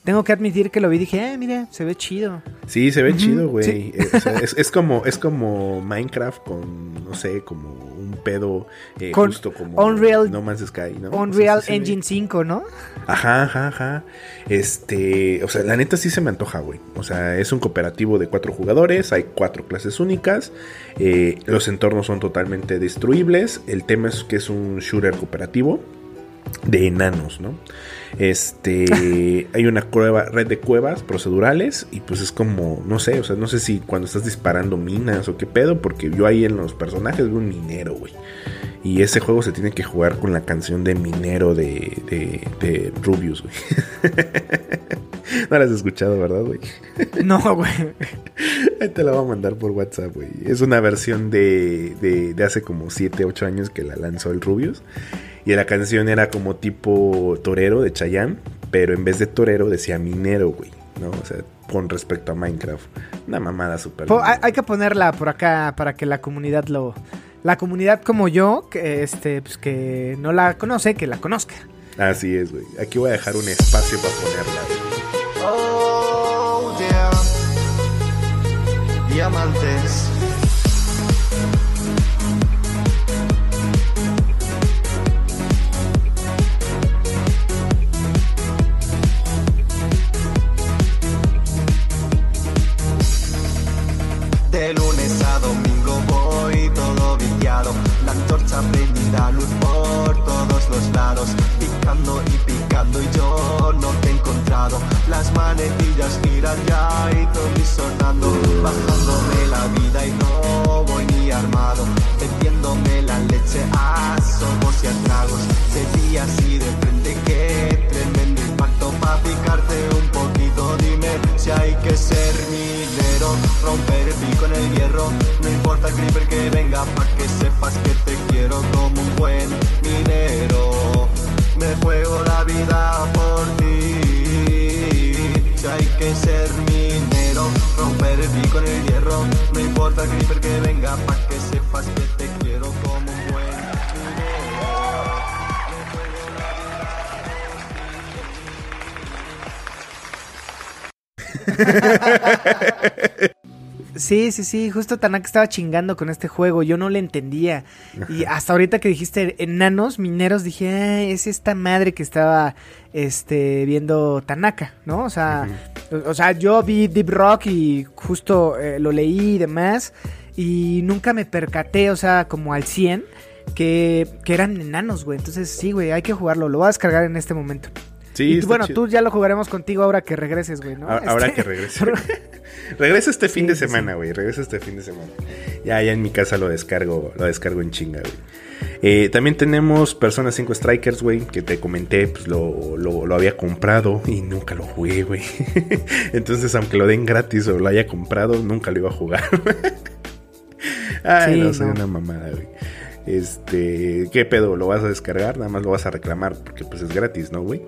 tengo que admitir que lo vi y dije, eh, mira, se ve chido. Sí, se ve chido, güey. sí. Eh, es, es como, es como Minecraft con, no sé, como pedo eh, Con justo como Unreal- No Man's Sky, ¿no? O sea, Unreal sí Engine 5, ¿no? Ajá, ajá, ajá. Este, o sea, la neta sí se me antoja, güey. O sea, es un cooperativo de cuatro jugadores, hay cuatro clases únicas, eh, los entornos son totalmente destruibles, el tema es que es un shooter cooperativo de enanos, ¿no? Este, hay una cueva, red de cuevas procedurales y pues es como, no sé, o sea, no sé si cuando estás disparando minas o qué pedo, porque yo ahí en los personajes veo un minero, güey. Y ese juego se tiene que jugar con la canción de Minero de, de, de Rubius, güey. no la has escuchado, ¿verdad, güey? No, güey. Ahí te la voy a mandar por WhatsApp, güey. Es una versión de, de, de hace como 7, 8 años que la lanzó el Rubius. Y la canción era como tipo torero de Chayanne, pero en vez de torero decía minero, güey. ¿No? O sea, con respecto a Minecraft. Una mamada súper. Hay, hay que ponerla por acá para que la comunidad lo... La comunidad como yo, que este, pues que no la conoce, que la conozca. Así es, güey. Aquí voy a dejar un espacio para ponerla. Oh, yeah. Diamantes. Antorcha prendida, luz por todos los lados. Picando y picando y yo no te he encontrado. Las manecillas giran ya y todo sonando. Bajándome la vida y no voy ni armado. Vendiéndome la leche a sorbos y a tragos. De día así de frente, qué tremendo impacto. Pa' picarte si hay que ser minero. Romper el pico en el hierro. No importa el creeper que venga, pa' que sepas que te quiero como un buen minero. Me juego la vida por ti. Si hay que ser minero, romper el pico en el hierro. No importa el creeper que venga, pa' que sepas que te quiero como un buen Sí, sí, sí, justo Tanaka estaba chingando con este juego, yo no le entendía. Y hasta ahorita que dijiste enanos mineros, dije, ah, es esta madre que estaba este viendo Tanaka, ¿no? O sea, o, o sea, yo vi Deep Rock y justo eh, lo leí y demás, y nunca me percaté, o sea, como al 100, que, que eran enanos, güey. Entonces, sí, güey, hay que jugarlo, lo voy a descargar en este momento. Sí, y tú, bueno, chido. tú ya lo jugaremos contigo ahora que regreses, güey, Ahora Este- que regrese. regresa este fin Sí, de semana, güey. Regresa este fin de semana. Ya, ya en mi casa lo descargo, lo descargo en chinga, güey. Eh, también tenemos Persona 5 Strikers, güey, que te comenté, pues lo, lo, había comprado y nunca lo jugué, güey. Entonces, aunque lo den gratis o lo haya comprado, nunca lo iba a jugar. Ay, no, soy una mamada, güey. Este, ¿qué pedo? ¿Lo vas a descargar? Nada más lo vas a reclamar porque pues es gratis, ¿no, güey?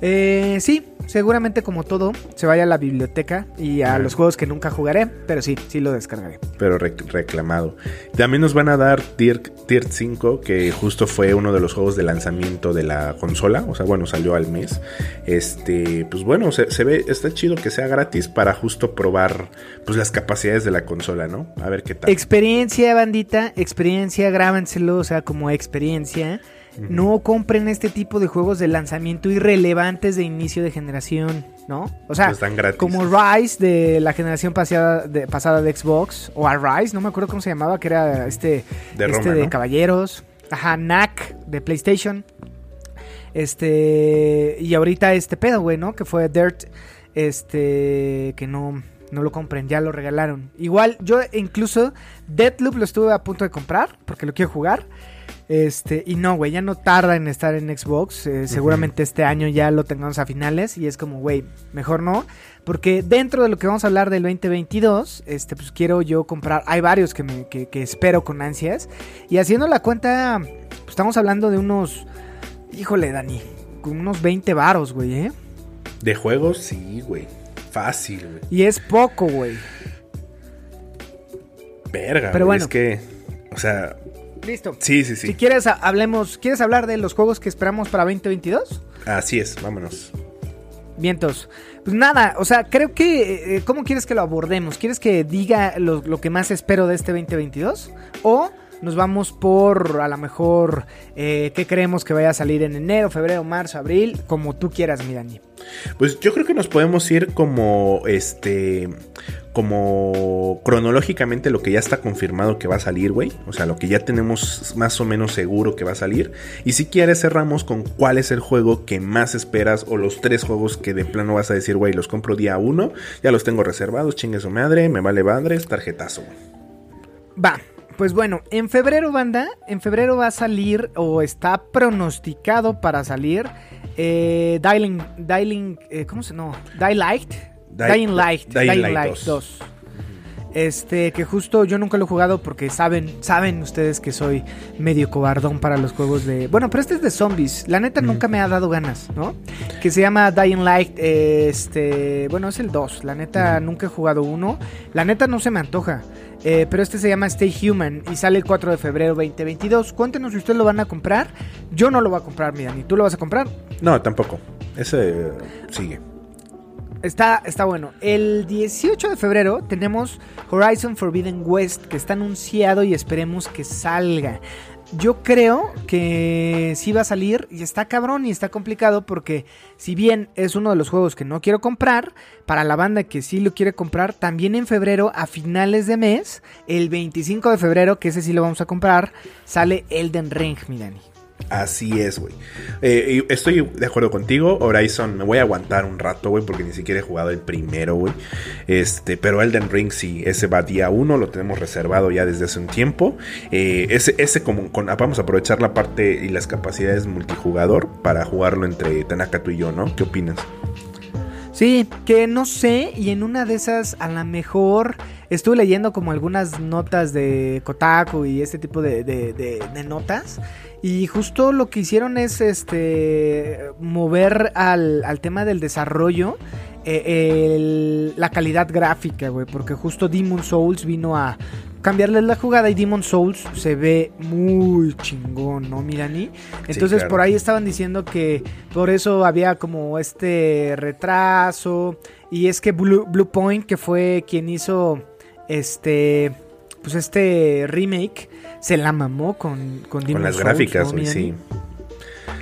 Eh, sí, seguramente como todo, se vaya a la biblioteca y a los juegos que nunca jugaré, pero sí, sí lo descargaré. Pero reclamado. También nos van a dar Tier, Tier 5, que justo fue uno de los juegos de lanzamiento de la consola, o sea, bueno, salió al mes. Este, pues bueno, se, se ve, está chido que sea gratis para justo probar pues las capacidades de la consola, ¿no? A ver qué tal. Experiencia, bandita, experiencia, grábenselo, o sea, como experiencia. No compren este tipo de juegos de lanzamiento irrelevantes de inicio de generación, ¿no? O sea, como Rise de la generación pasada de, pasada de Xbox, o a Rise, no me acuerdo cómo se llamaba, que era este de, este de caballeros. Ajá, Knack de PlayStation. Este, y ahorita este pedo, güey, ¿no? Que fue Dirt, este, que no, no lo compren, ya lo regalaron. Igual, yo incluso Deadloop lo estuve a punto de comprar, porque lo quiero jugar. Este, y no, güey, ya no tarda en estar en Xbox. Eh, seguramente este año ya lo tengamos a finales. Y es como, güey, mejor no. Porque dentro de lo que vamos a hablar del 2022, este, pues quiero yo comprar. Hay varios que, me, que, espero con ansias. Y haciendo la cuenta, pues estamos hablando de unos. Híjole, Dani. Con unos 20 varos, güey, ¿eh? De juegos, sí, güey. Fácil, güey. Y es poco, güey. Verga, Pero bueno. Es que. O sea, Listo. Sí, sí, sí. Si quieres, hablemos. ¿Quieres hablar de los juegos que esperamos para 2022? Así es, vámonos. Vientos. Pues nada, o sea, creo que. Eh, ¿Cómo quieres que lo abordemos? ¿Quieres que diga lo, que más espero de este 2022? ¿O.? Nos vamos por a lo mejor eh, qué creemos que vaya a salir en enero, febrero, marzo, abril, como tú quieras, mi Dani. Pues yo creo que nos podemos ir como este como cronológicamente lo que ya está confirmado que va a salir, güey. O sea, lo que ya tenemos más o menos seguro que va a salir. Y si quieres cerramos con cuál es el juego que más esperas o los tres juegos que de plano vas a decir, güey, los compro día uno. Ya los tengo reservados, chingue su madre, me vale madres, tarjetazo, güey. Va. Pues bueno, en febrero, banda, en febrero va a salir o está pronosticado para salir eh, Dying, Dying, eh, ¿cómo se no? Daylight, Dying Light, Dying, Light 2. Este, que justo yo nunca lo he jugado porque saben, saben ustedes que soy medio cobardón para los juegos de. Bueno, pero este es de zombies. La neta nunca me ha dado ganas, ¿no? Que se llama Dying Light. Este. Bueno, es el 2. La neta nunca he jugado uno. La neta no se me antoja. Eh, pero este se llama Stay Human y sale el 4 de febrero 2022. Cuéntenos si ustedes lo van a comprar. Yo no lo voy a comprar, mira, ni tú lo vas a comprar. No, tampoco. Ese sigue. Está, está bueno. El 18 de febrero tenemos Horizon Forbidden West, que está anunciado y esperemos que salga. Yo creo que sí va a salir y está cabrón y está complicado porque si bien es uno de los juegos que no quiero comprar, para la banda que sí lo quiere comprar, también en febrero, a finales de mes, el 25 de febrero, que ese sí lo vamos a comprar, sale Elden Ring, mi Dani. Así es, güey. Eh, estoy de acuerdo contigo. Horizon, me voy a aguantar un rato, güey, porque ni siquiera he jugado el primero, güey. Este, pero Elden Ring sí, ese va día uno, lo tenemos reservado ya desde hace un tiempo. Eh, ese, ese como con, vamos a aprovechar la parte y las capacidades multijugador para jugarlo entre Tanaka tú y yo, ¿no? ¿Qué opinas? Sí, que no sé, y en una de esas a lo mejor estuve leyendo como algunas notas de Kotaku y este tipo de notas. Y justo lo que hicieron es este mover al, tema del desarrollo eh, la calidad gráfica, güey. Porque justo Demon Souls vino a cambiarles la jugada y Demon Souls se ve muy chingón, ¿no, Mirani? Entonces por ahí estaban diciendo que por eso había como este retraso. Y es que Blue, Blue Point, que fue quien hizo este pues este remake se la mamó con con, con las gráficas, sí.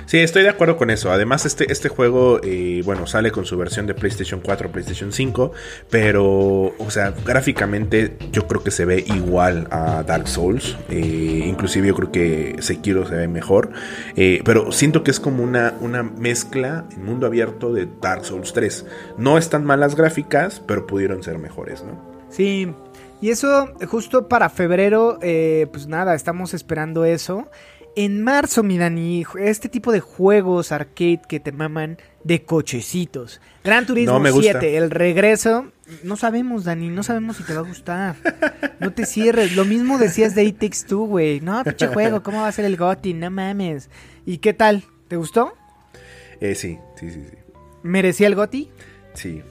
Sí, estoy de acuerdo con eso. Además, este, este juego, eh, bueno, sale con su versión de PlayStation 4, PlayStation 5, pero, o sea, gráficamente yo creo que se ve igual a Dark Souls. Eh, inclusive yo creo que Sekiro se ve mejor. Eh, pero siento que es como una, una mezcla en mundo abierto de Dark Souls 3. No están malas gráficas, pero pudieron ser mejores, ¿no? Sí, y eso, justo para febrero, eh, pues nada, estamos esperando eso. en marzo, mi Dani, este tipo de juegos arcade que te maman de cochecitos. Gran Turismo No me gusta. 7, el regreso. No sabemos, Dani, no sabemos si te va a gustar. No te cierres. Lo mismo decías de It Takes Two, güey. No, pinche juego, ¿cómo va a ser el GOTY? No mames. ¿Y qué tal? ¿Te gustó? Eh, sí, sí, sí, sí. ¿Merecía el GOTY? Sí.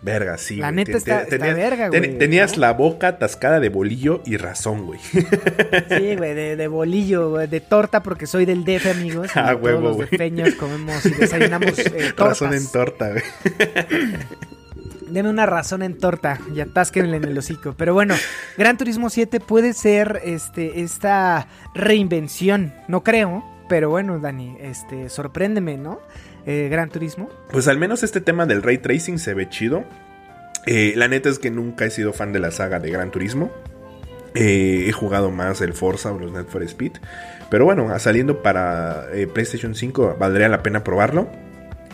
Verga, sí. La güey. neta está- te- está tenías- verga, ten- güey, Tenías ¿no? la boca atascada de bolillo y razón, güey. Sí, güey, de, de bolillo, güey, de torta, porque soy del DF, amigos. Ah, todos huevo, los güey. defeños comemos y desayunamos eh, tortas. razón en torta, güey. Deme una razón en torta y atásquenle en el hocico. Pero bueno, Gran Turismo 7 puede ser este esta reinvención. No creo, pero bueno, Dani, este sorpréndeme, ¿no? Eh, Gran Turismo. Pues al menos este tema del ray tracing se ve chido. Eh, la neta es que nunca he sido fan de la saga de Gran Turismo. Eh, he jugado más el Forza o los Need for Speed. Pero bueno, saliendo para eh, PlayStation 5 valdría la pena probarlo.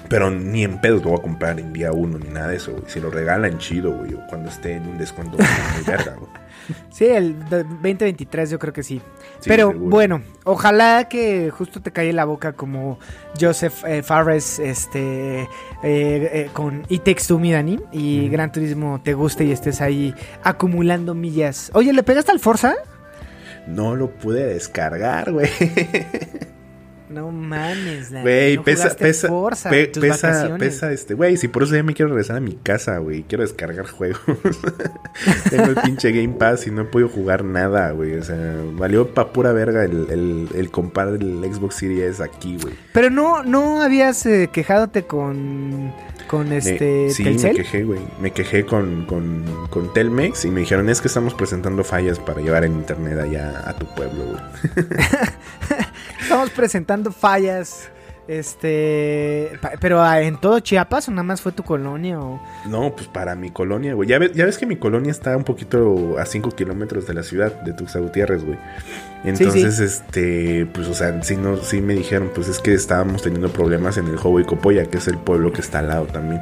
Pero ni en pedos lo voy a comprar en día 1 ni nada de eso, güey. Si lo regalan, chido, güey. O cuando esté en un descuento muy verga, güey. Sí, el de 2023 yo creo que sí. Sí, Pero seguro. bueno, ojalá que justo te calle la boca como Joseph eh, Fares este, eh, eh, con It Takes Two, mi Dani, y Gran Turismo te guste y estés ahí acumulando millas. Oye, ¿le pegaste al Forza? No lo pude descargar, güey. No mames, Dani, Güey, no pesa, pesa, Forza pe- tus pesa, vacaciones. pesa, este, güey, si por eso ya me quiero regresar a mi casa, güey, quiero descargar juegos. Tengo el pinche Game Pass y no he podido jugar nada, güey, o sea, valió pa' pura verga el, el, el comprar el Xbox Series aquí, güey. Pero no, no habías eh, quejadote con, con Me- este sí, Telcel. me quejé, güey, me quejé con, con, con Telmex y me dijeron, es que estamos presentando fallas para llevar el internet allá a tu pueblo, güey. Estamos presentando fallas. Este, pero ah, en todo Chiapas o nada más fue tu colonia o No, pues para mi colonia, güey. Ya ves, ya ves que mi colonia está un poquito a 5 kilómetros de la ciudad de Tuxtla Gutiérrez, güey. Entonces, este, pues, o sea, sí, no, sí me dijeron, pues es que estábamos teniendo problemas en el Jobo y Copolla, que es el pueblo que está al lado también.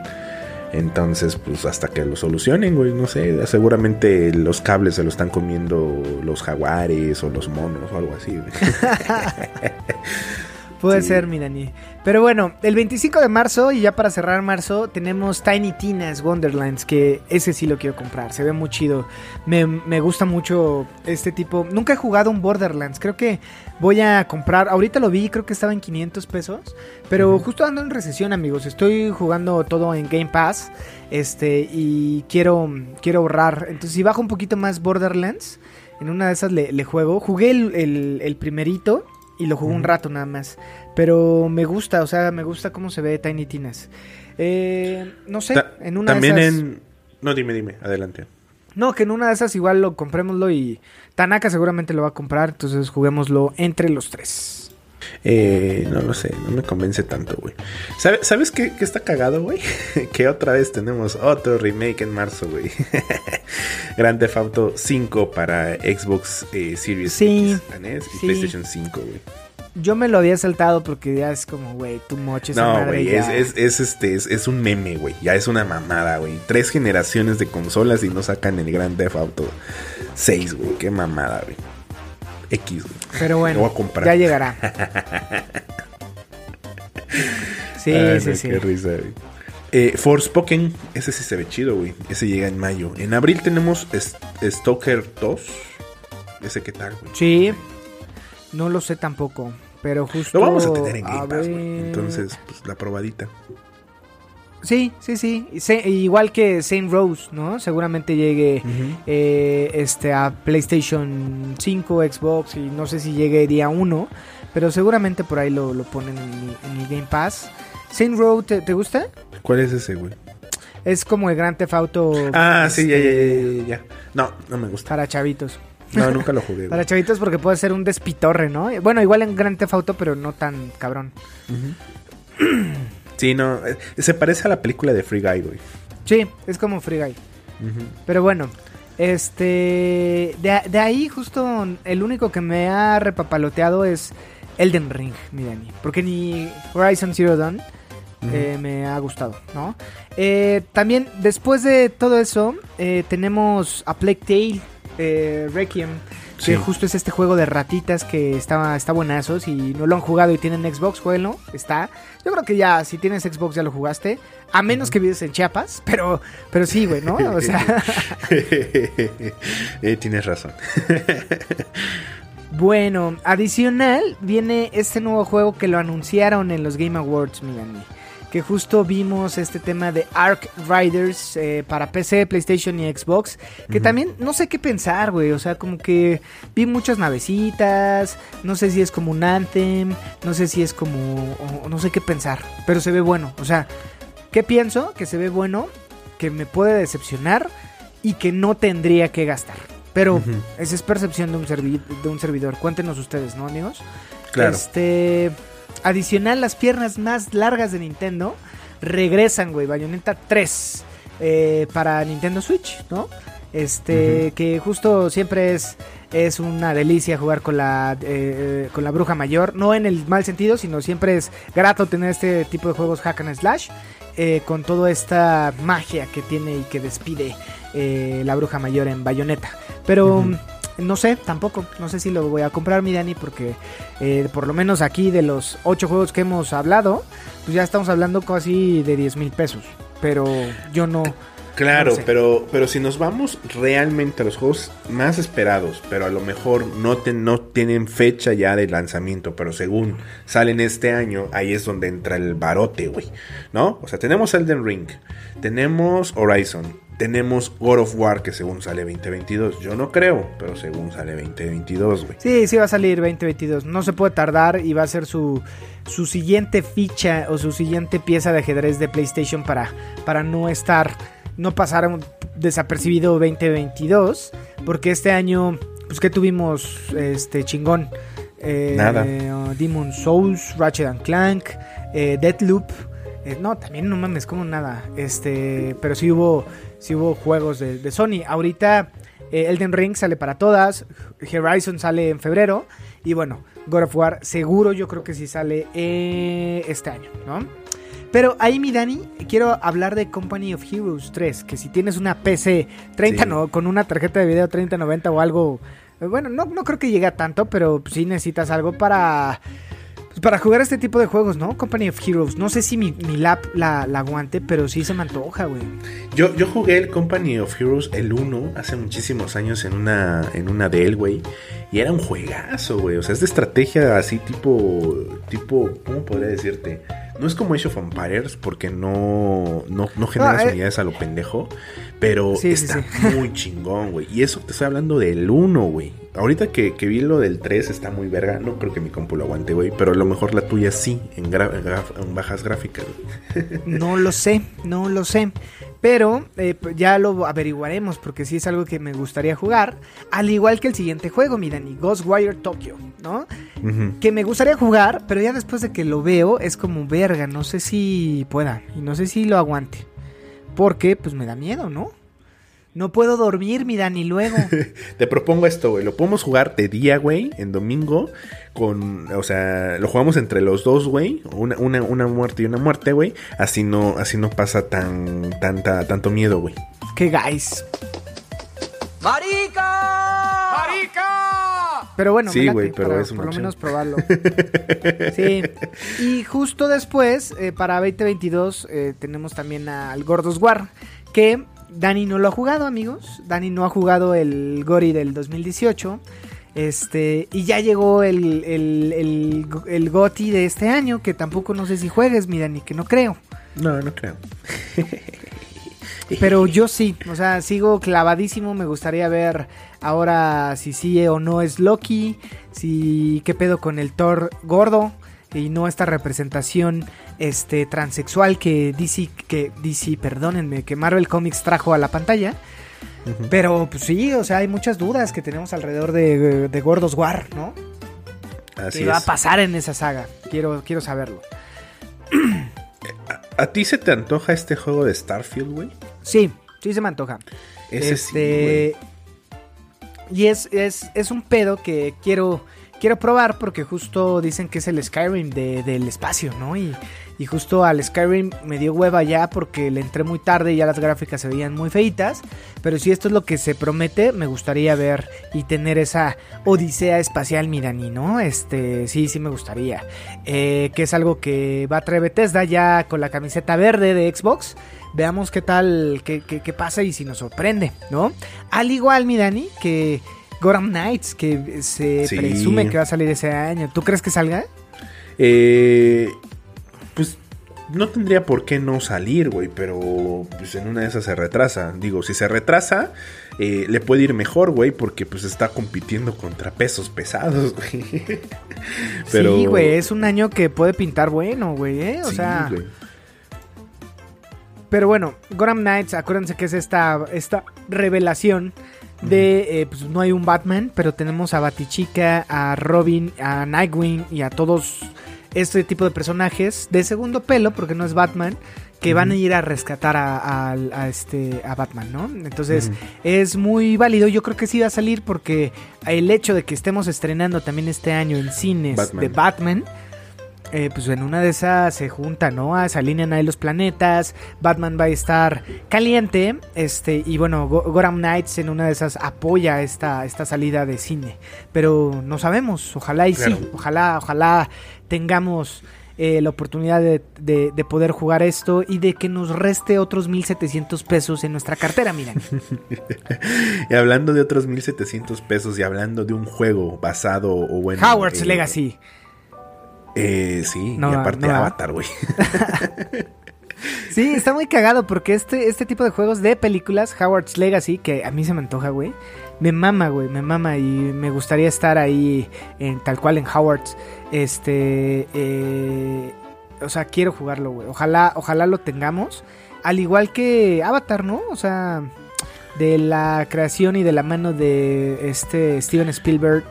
Entonces, pues hasta que lo solucionen, güey, no sé, seguramente los cables se lo están comiendo los jaguares o los monos o algo así. Puede Sí. ser, mi Dani. Pero bueno, el 25 de marzo, y ya para cerrar marzo, tenemos Tiny Tina's Wonderlands, que ese sí lo quiero comprar. Se ve muy chido. Me, me gusta mucho este tipo. Nunca he jugado un Borderlands. Creo que voy a comprar. Ahorita lo vi, creo que estaba en 500 pesos. Pero justo ando en recesión, amigos. Estoy jugando todo en Game Pass. Este, y quiero, quiero ahorrar. Entonces, si bajo un poquito más Borderlands, en una de esas le, le juego. Jugué el, el- el primerito y lo jugué un rato nada más. Pero me gusta, o sea, me gusta cómo se ve Tiny Tinas. Eh, no sé, Ta- en una también de esas... en... No, dime, dime, adelante. No, que en una de esas igual lo comprémoslo y Tanaka seguramente lo va a comprar, entonces juguémoslo entre los tres. Eh, no lo sé, no me convence tanto, güey. ¿Sabe- ¿Sabes qué, qué está cagado, güey? que otra vez tenemos otro remake en marzo, güey. Grand Theft Auto 5 para Xbox eh, Series Sí, X, ¿tenés? y sí. PlayStation 5, güey. Yo me lo había saltado porque ya es como, güey, tu moche esa No, güey, es, es, es, este, es, es un meme, güey. Ya es una mamada, güey. Tres generaciones de consolas y no sacan el Grand Theft Auto 6, güey. Qué mamada, güey. X, güey. Pero bueno, voy a comprar. ya llegará. sí, Ay, sí, no, sí. Qué risa, güey. Eh, Forspoken, ese sí se ve chido, güey. Ese llega en mayo. En abril tenemos S- Stalker 2. Ese qué tal, güey. Sí, no lo sé tampoco, pero justo... Lo vamos a tener en Game Pass, güey. Entonces, pues la probadita. Sí, sí, sí. Se- igual que Saint Rose, ¿no? Seguramente llegue eh, este a PlayStation 5, Xbox y no sé si llegue día 1, pero seguramente por ahí lo, lo ponen en mi Game Pass. Saint Row, ¿te, te gusta? ¿Cuál es ese, güey? Es como el Grand Theft Auto Ah, sí, ya, ya, este, ya, ya. No, no me gusta. para chavitos. No, nunca lo jugué, Para chavitos porque puede ser un despitorre, ¿no? Bueno, igual en Grand Theft Auto, pero no tan cabrón. Sí, no. eh, Se parece a la película de Free Guy, güey. Sí, es como Free Guy. Pero bueno, este. De, de ahí, justo el único que me ha repapaloteado es Elden Ring, mi Dani. Porque ni Horizon Zero Dawn eh, me ha gustado, ¿no? Eh, también, después de todo eso, eh, tenemos a Plague Tale eh, Que justo es este juego de ratitas que está, está buenazo. Si no lo han jugado y tienen Xbox, jueguenlo. Está. Yo creo que ya, si tienes Xbox, ya lo jugaste. A menos que vives en Chiapas. Pero, pero sí, güey, ¿no? O sea. Eh, tienes razón. bueno, adicional, viene este nuevo juego que lo anunciaron en los Game Awards, Milani que justo vimos este tema de Ark Riders eh, para PC, PlayStation y Xbox, que también no sé qué pensar, güey, o sea, como que vi muchas navecitas, no sé si es como un Anthem, no sé si es como, no sé qué pensar, pero se ve bueno, o sea, ¿qué pienso? Que se ve bueno, que me puede decepcionar y que no tendría que gastar. Pero esa es percepción de un, de un servidor. Cuéntenos ustedes, ¿no, amigos? Claro. Este, Adicional, las piernas más largas de Nintendo regresan, güey. Bayonetta 3 eh, para Nintendo Switch, ¿no? Este, que justo siempre es, es una delicia jugar con la, eh, con la bruja mayor. No en el mal sentido, sino siempre es grato tener este tipo de juegos hack and slash. Eh, con toda esta magia que tiene y que despide la bruja mayor en Bayonetta. Pero. No sé, tampoco. No sé si lo voy a comprar, mi Dani, porque eh, por lo menos aquí de los ocho juegos que hemos hablado, pues ya estamos hablando casi de 10 mil pesos. Pero yo no. Claro, pero, pero si nos vamos realmente a los juegos más esperados, pero a lo mejor no, no tienen fecha ya de lanzamiento, pero según salen este año, ahí es donde entra el barote, güey. ¿No? O sea, tenemos Elden Ring, tenemos Horizon, tenemos God of War que según sale 2022. Yo no creo, pero según sale 2022, güey. Sí, sí va a salir 2022. No se puede tardar y va a ser su, su siguiente ficha o su siguiente pieza de ajedrez de PlayStation para, para no estar, no pasar un desapercibido 2022. Porque este año, pues que tuvimos este chingón. Eh, Nada. Demon Souls, Ratchet and Clank, eh, Deadloop. Eh, no, también no mames, como nada. Este, pero sí hubo si hubo juegos de, Sony. Ahorita eh, Elden Ring sale para todas, Horizon sale en febrero y bueno, God of War seguro yo creo que sí sale eh, este año, ¿no? Pero ahí mi Dani, quiero hablar de Company of Heroes 3, que si tienes una PC 30 no, con una tarjeta de video 3090 o algo, eh, bueno, no, no creo que llegue a tanto, pero sí necesitas algo para para jugar este tipo de juegos, ¿no? Company of Heroes. No sé si mi, mi lap la, la, aguante, pero sí se me antoja, güey. Yo, yo jugué el Company of Heroes, el 1, hace muchísimos años en una, en una Dell, güey. Y era un juegazo, güey. O sea, es de estrategia así tipo, tipo, ¿cómo podría decirte? No es como Age of Empires porque no, no, no generas eh. unidades a lo pendejo. Pero está muy chingón, güey. Y eso te estoy hablando del 1, güey. Ahorita que, vi lo del 3 está muy verga. No creo que mi compu lo aguante, güey. Pero a lo mejor la tuya sí, en, bajas gráficas, No lo sé, no lo sé. Pero eh, ya lo averiguaremos porque sí es algo que me gustaría jugar. Al igual que el siguiente juego, mi Dani, Ghostwire Tokyo, ¿no? Que me gustaría jugar, pero ya después de que lo veo es como verga. No sé si pueda y no sé si lo aguante. Porque pues me da miedo, ¿no? No puedo dormir, mi Dani, luego. Te propongo esto, güey. Lo podemos jugar de día, güey, en domingo. Con, o sea, lo jugamos entre los dos, güey. Una, una, muerte y una muerte, güey. Así no, así no pasa tan, tanta, tanto miedo, güey. ¡Qué guys! ¡Marica! ¡Marica! Pero bueno, sí, güey, pero es por lo menos probarlo. sí. Y justo después, eh, para 2022, eh, tenemos también al Gordos War. Que Dani no lo ha jugado, amigos. Dani no ha jugado el Gori del 2018. Este, y ya llegó el, el, el, Goti de este año, que tampoco no sé si juegues, mi Dani, que no creo. No, no creo. Pero yo sí, o sea, sigo clavadísimo. Me gustaría ver ahora si sí o no es Loki. Si qué pedo con el Thor gordo y no esta representación este transexual que DC que DC, perdónenme, que Marvel Comics trajo a la pantalla. Pero pues sí, o sea, hay muchas dudas que tenemos alrededor de, de Gordos War, ¿no? Así ¿Qué va a pasar en esa saga? Quiero, quiero saberlo. ¿A, ti se te antoja este juego de Starfield, güey? Sí, sí se me antoja. Ese este... Y es, es, es un pedo que quiero quiero probar porque justo dicen que es el Skyrim de- del espacio, ¿no? Y, y justo al Skyrim me dio hueva ya porque le entré muy tarde y ya las gráficas se veían muy feitas. Pero si esto es lo que se promete, me gustaría ver y tener esa odisea espacial, mi Dani, ¿no? Este, sí, sí me gustaría. Eh, que es algo que va a traer Bethesda ya con la camiseta verde de Xbox. Veamos qué tal, qué, qué- pasa y si nos sorprende, ¿no? Al igual, mi Dani, que Gotham Knights, que se Sí. presume que va a salir ese año. ¿Tú crees que salga? Eh, pues no tendría por qué no salir, güey, pero pues en una de esas se retrasa. Digo, si se retrasa, eh, le puede ir mejor, güey, porque pues está compitiendo contra pesos pesados, güey. Pero- Sí, güey, es un año que puede pintar bueno, güey, ¿eh? O Sí, sea, pero bueno, Gotham Knights, acuérdense que es esta, esta revelación de, eh, pues no hay un Batman, pero tenemos a Batichica, a Robin, a Nightwing y a todos este tipo de personajes de segundo pelo, porque no es Batman, que van a ir a rescatar a, a- a este, a Batman, ¿no? Entonces es muy válido, yo creo que sí va a salir porque el hecho de que estemos estrenando también este año en cines Batman. de Batman, eh, pues en una de esas se junta, ¿no? Ah, Se alinean ahí los planetas, Batman va a estar caliente, este, y bueno, Go- Knights en una de esas apoya esta, esta salida de cine, pero no sabemos, ojalá y Claro. sí, ojalá, ojalá tengamos eh, la oportunidad de, de- de poder jugar esto y de que nos reste otros 1700 pesos en nuestra cartera, miren. Y hablando de otros 1700 pesos y hablando de un juego basado o bueno. Howard's eh, Legacy. Eh, sí, No y aparte no va. Avatar, güey. Sí, está muy cagado porque este, este tipo de juegos de películas, Howard's Legacy, que a mí se me antoja, güey. Me mama, güey, me mama y me gustaría estar ahí en tal cual en Howard's. Este, eh, o sea, quiero jugarlo, güey. Ojalá, ojalá lo tengamos. Al igual que Avatar, ¿no? O sea, de la creación y de la mano de este Steven Spielberg,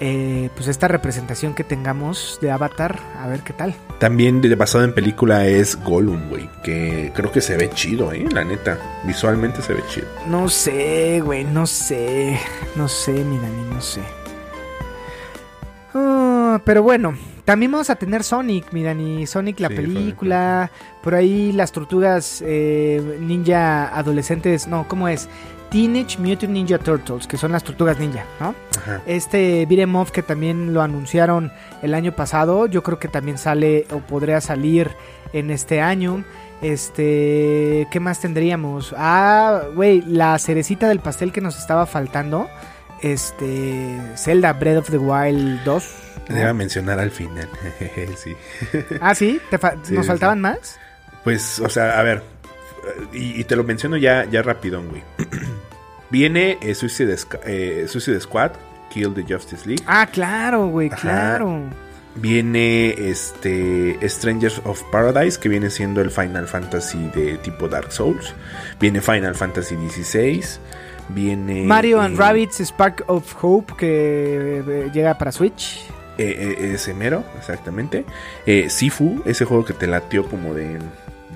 eh, pues esta representación que tengamos de Avatar, a ver qué tal. También basado en película es Gollum, güey. Que creo que se ve chido, eh, la neta. Visualmente se ve chido. No sé, güey, no sé. No sé, mi Dani, no sé. Ah, pero bueno, también vamos a tener Sonic, mi Dani. Sonic, la Sí, película. Por ahí las tortugas eh, ninja adolescentes. No, ¿cómo es? Teenage Mutant Ninja Turtles, que son las tortugas ninja, ¿no? Ajá. Este beat'em up que también lo anunciaron el año pasado, yo creo que también sale o podría salir en este año. Este, ¿qué más tendríamos? Ah, güey, la cerecita del pastel que nos estaba faltando. Este, Zelda Breath of the Wild 2. ¿no? Le iba a mencionar al final. sí. Ah, sí, ¿Te fa- Sí, nos sí, faltaban más. Pues, o sea, a ver. Y, y te lo menciono ya, ya rapidón, güey. Viene eh, Suicide, eh, Suicide Squad, Kill the Justice League. Ah, claro, güey, Ajá. claro. Viene este Strangers of Paradise, que viene siendo el Final Fantasy de tipo Dark Souls. Viene Final Fantasy XVI. Viene. Mario and eh, Rabbids Spark of Hope que llega para Switch. ese mero, exactamente. Sifu, ese juego que te latió como de.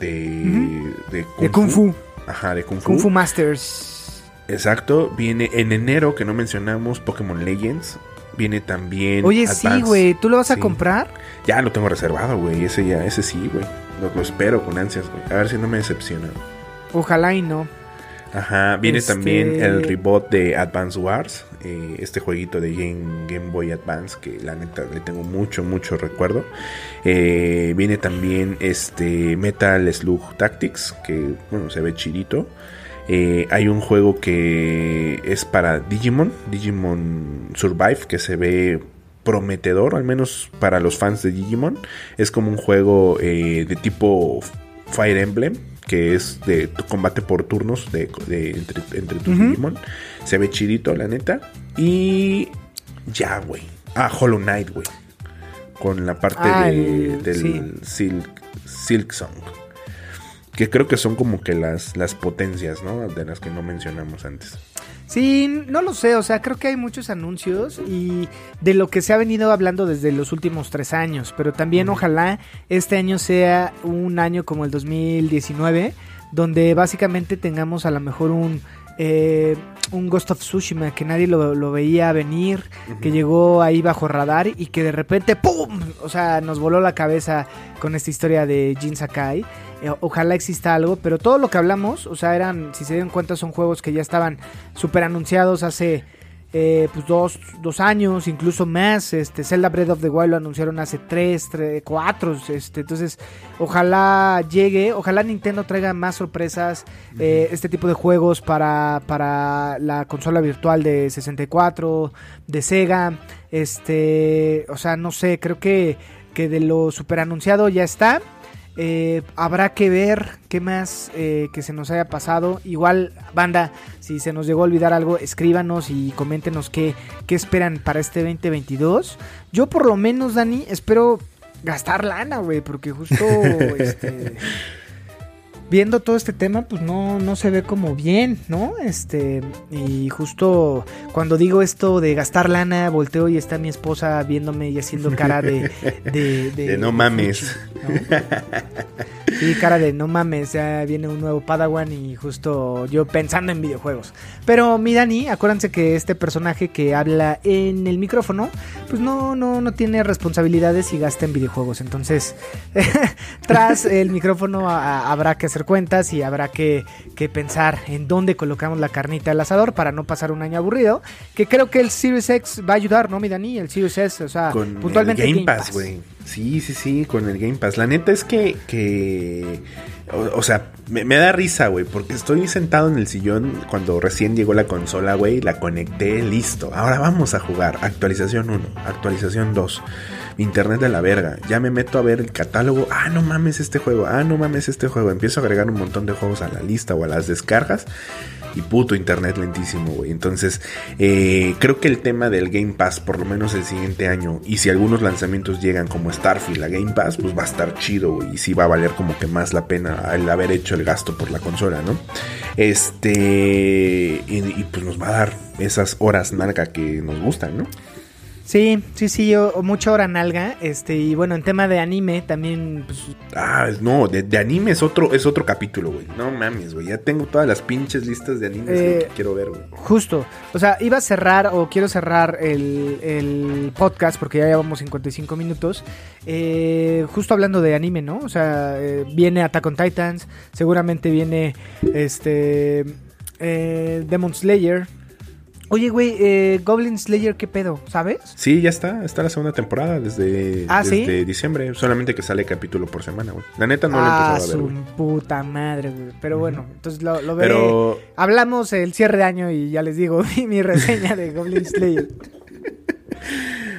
De, de, De Kung Fu. Ajá, de Kung Fu. Kung Fu Masters. Exacto. Viene en enero, que no mencionamos, Pokémon Legends. Viene también. Oye, sí, güey, ¿tú lo vas a comprar? Ya lo tengo reservado, güey. Ese ya, ese sí, güey. Lo, lo espero con ansias, güey. A ver si no me decepciona. Ojalá y no. Ajá, viene Este- también el reboot de Advance Wars, eh, este jueguito de Game, Game Boy Advance que la neta le tengo mucho, mucho recuerdo. Eh, viene también este Metal Slug Tactics, que bueno, se ve chidito. Eh, hay un juego que es para Digimon, Digimon Survive, que se ve prometedor, al menos para los fans de Digimon. Es como un juego de tipo Fire Emblem, que es de tu combate por turnos de, de- entre, entre tus Ujú. Digimon. Se ve chidito, la neta. Y ya, güey. Ah, Hollow Knight, güey. Con la parte Ah, de- el- del sí. Silk, Silk Song. Que creo que son como que las, las potencias, ¿no? De las que no mencionamos antes. Sí, no lo sé, o sea, creo que hay muchos anuncios y de lo que se ha venido hablando desde los últimos tres años, pero también ojalá este año sea un año como el 2019, donde básicamente tengamos a lo mejor un eh, un Ghost of Tsushima que nadie lo, lo veía venir, que llegó ahí bajo radar y que de repente ¡pum! O sea, nos voló la cabeza con esta historia de Jin Sakai. Eh, ojalá exista algo, pero todo lo que hablamos, o sea, eran, si se dieron cuenta, son juegos que ya estaban súper anunciados hace eh, pues dos, dos años, incluso más. Este, Zelda Breath of the Wild lo anunciaron hace tres, tres cuatro. Este, entonces, ojalá llegue, ojalá Nintendo traiga más sorpresas, eh, este tipo de juegos para, para la consola virtual de 64, de Sega. Este, o sea, no sé, creo que, que de lo super anunciado ya está. Eh, habrá que ver qué más eh, que se nos haya pasado. Igual, banda, si se nos llegó a olvidar algo, escríbanos y coméntenos qué, qué esperan para este 2022. Yo por lo menos, Dani, espero gastar lana, güey, porque justo este, viendo todo este tema, pues no, no se ve como bien, ¿no? Este, y justo cuando digo esto de gastar lana, volteo y está mi esposa viéndome y haciendo cara de... De, De no mames. ¿no? Sí, cara de no mames, ya viene un nuevo Padawan y justo yo pensando en videojuegos. Pero mi Dani, acuérdense que este personaje que habla en el micrófono, pues no, no, no tiene responsabilidades y gasta en videojuegos. Entonces, tras el micrófono a- habrá que hacer cuentas y habrá que, que pensar en dónde colocamos la carnita al asador para no pasar un año aburrido. Que creo que el Series X va a ayudar, ¿no, mi Dani? El Series S, o sea, Con puntualmente el Game Pass, güey. Sí, sí, sí, con el Game Pass. La neta es que, que o, o sea, me, me da risa, güey, porque estoy sentado en el sillón cuando recién llegó la consola, güey, la conecté, listo. Ahora vamos a jugar. Actualización 1, actualización 2. Internet de la verga. Ya me meto a ver el catálogo. Ah, no mames este juego. Ah, no mames este juego. Empiezo a agregar un montón de juegos a la lista o a las descargas. Y puto internet lentísimo, güey. Entonces, eh, creo que el tema del Game Pass, por lo menos el siguiente año, y si algunos lanzamientos llegan como Starfield a Game Pass, pues va a estar chido, güey. Y sí va a valer como que más la pena el haber hecho el gasto por la consola, ¿no? Este. Y, pues nos va a dar esas horas nalga que nos gustan, ¿no? Sí, sí, sí, o, o mucha hora nalga. Este, y bueno, en tema de anime también, pues, Ah, no, de, de anime es otro, es otro capítulo, güey. No mames, güey. Ya tengo todas las pinches listas de animes Eh, que quiero ver, güey. justo. O sea, iba a cerrar o quiero cerrar el, el podcast porque ya llevamos 55 minutos. eh, justo hablando de anime, ¿no? O sea, eh, viene Attack on Titans, seguramente viene este eh, Demon Slayer. Oye, güey, eh, Goblin Slayer, ¿qué pedo? ¿Sabes? Sí, ya está, está la segunda temporada desde, ¿Ah, sí? desde diciembre, solamente que sale capítulo por semana, güey. La neta no lo he ah, empezado a su ver, güey. puta madre, güey. Pero bueno, entonces lo, lo veré. Pero Hablamos el cierre de año y ya les digo mi reseña de Goblin Slayer.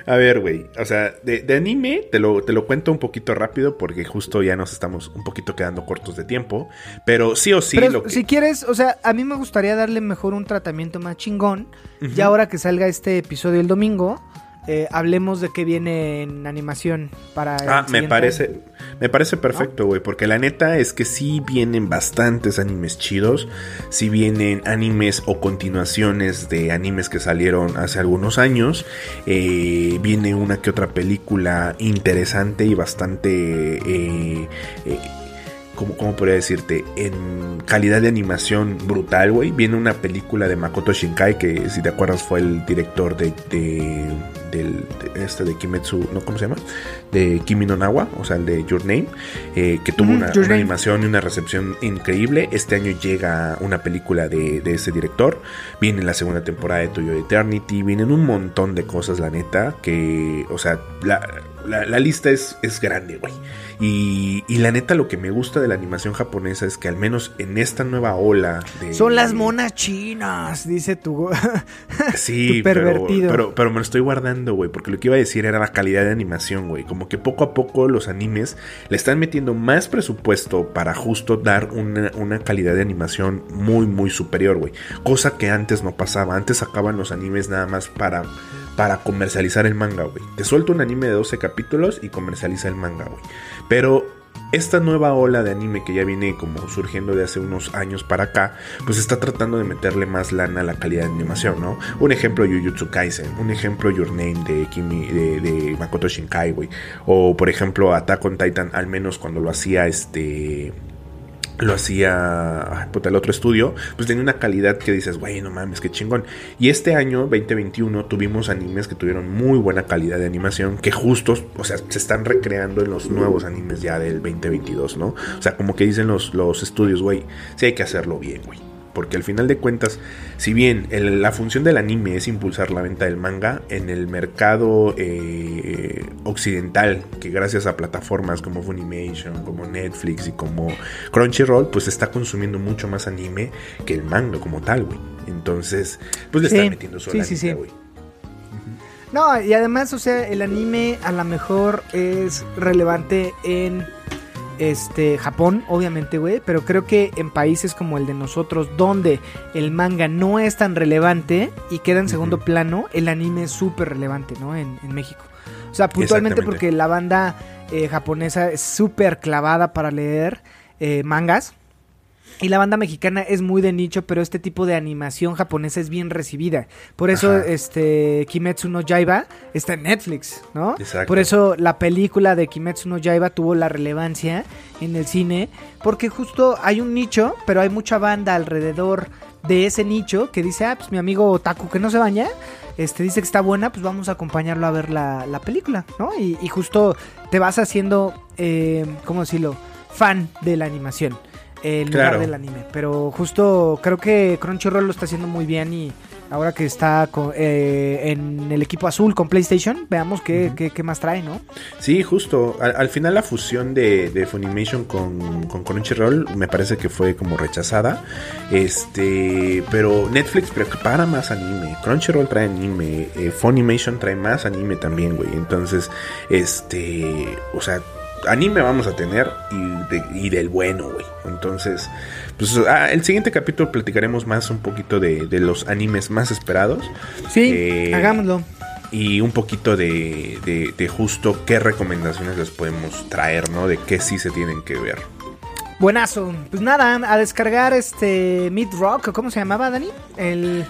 A ver, güey, o sea, de, de anime te lo, te lo cuento un poquito rápido porque justo ya nos estamos un poquito quedando cortos de tiempo, pero sí o sí Pero lo que si quieres, o sea, a mí me gustaría darle mejor un tratamiento más chingón. Ya ahora que salga este episodio el domingo, eh, hablemos de qué viene en animación para. el Ah, me parece, me parece perfecto, güey, porque la neta es que sí vienen bastantes animes chidos, sí vienen animes o continuaciones de animes que salieron hace algunos años, eh, viene una que otra película interesante y bastante... eh, eh, ¿Cómo, cómo podría decirte? En calidad de animación brutal, güey. Viene una película de Makoto Shinkai, que si te acuerdas fue el director de, de- del, de este de Kimetsu, ¿no? ¿Cómo se llama? De Kimi no Nawa, o sea, el de Your Name, eh, que tuvo una, animación y una recepción increíble. Este año llega una película de, de ese director. Viene la segunda temporada de Toyo Eternity. Vienen un montón de cosas, la neta, que, o sea, la, la- la lista es, es grande, güey. Y, y la neta, lo que me gusta de la animación japonesa es que al menos en esta nueva ola de... Son las monas chinas, dice tu. Sí, tu pero, pervertido. pero, pero me lo estoy guardando, güey, porque lo que iba a decir era la calidad de animación, güey. Como que poco a poco los animes le están metiendo más presupuesto para justo dar una, una calidad de animación muy, muy superior, güey. Cosa que antes no pasaba. Antes sacaban los animes nada más para, para comercializar el manga, güey. Te suelto un anime de 12 capítulos y comercializa el manga, güey. Pero esta nueva ola de anime que ya viene como surgiendo de hace unos años para acá, pues está tratando de meterle más lana a la calidad de animación, ¿no? Un ejemplo Jujutsu Kaisen, un ejemplo Your Name de Kimi de, Makoto Shinkai, güey, o por ejemplo Attack on Titan, al menos cuando lo hacía este lo hacía puta, el otro estudio, pues tenía una calidad que dices, güey, no mames, qué chingón. Y este año, 2021, tuvimos animes que tuvieron muy buena calidad de animación, que justos, o sea, se están recreando en los nuevos animes ya del 2022, ¿no? O sea, como que dicen los, los estudios, güey, sí hay que hacerlo bien, güey. Porque al final de cuentas, si bien la función del anime es impulsar la venta del manga, en el mercado eh, occidental, que gracias a plataformas como Funimation, como Netflix y como Crunchyroll, pues está consumiendo mucho más anime que el manga como tal, güey. Entonces, pues le están metiendo su sí, sí, güey. No, y además, o sea, el anime a lo mejor es relevante en este Japón, obviamente, güey, pero creo que en países como el de nosotros, donde el manga no es tan relevante y queda en segundo plano, el anime es súper relevante, ¿no? En, México. O sea, puntualmente porque la banda eh, japonesa es súper clavada para leer eh, mangas. Y la banda mexicana es muy de nicho, pero este tipo de animación japonesa es bien recibida. Por eso, este, Kimetsu no Yaiba está en Netflix, ¿no? Exacto. Por eso la película de Kimetsu no Yaiba tuvo la relevancia en el cine, porque justo hay un nicho, pero hay mucha banda alrededor de ese nicho que dice, ah, pues mi amigo Otaku que no se baña, este, dice que está buena, pues vamos a acompañarlo a ver la, película, ¿no? Y, justo te vas haciendo, eh, ¿cómo decirlo? Fan de la animación el lugar del anime. Pero justo creo que Crunchyroll lo está haciendo muy bien y ahora que está eh, en el equipo azul con PlayStation, veamos qué, qué, más trae, ¿no? Sí, justo. Al, final la fusión de, Funimation con, con, Crunchyroll me parece que fue como rechazada. Este, pero Netflix prepara más anime. Crunchyroll trae anime. Eh, Funimation trae más anime también, güey. Entonces, este, o sea anime vamos a tener y, del bueno, güey. Entonces, pues ah, el siguiente capítulo platicaremos más un poquito de, los animes más esperados. Sí, eh, hagámoslo. Y un poquito de, de, justo qué recomendaciones les podemos traer, ¿no? De qué sí se tienen que ver. Buenazo. Pues nada, a descargar este Mid Rock, ¿cómo se llamaba, Dani? El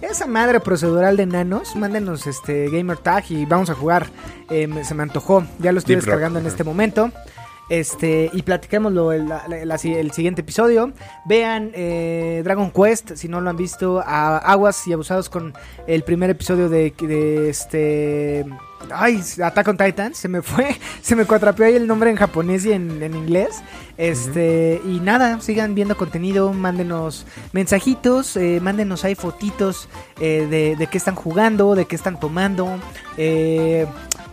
esa madre procedural de nanos, mándenos este gamer tag y vamos a jugar. Em, se me antojó, ya lo estoy descargando en este momento. Este, y platiquémoslo el, el, siguiente episodio. Vean eh, Dragon Quest, si no lo han visto, a aguas y abusados con el primer episodio de, de este Ay, Attack on Titan, se me fue, se me cuatrapeó ahí el nombre en japonés y en, inglés. Este, y nada, sigan viendo contenido, mándenos mensajitos, eh, mándenos ahí fotitos eh, de, de, qué están jugando, de qué están tomando. Eh,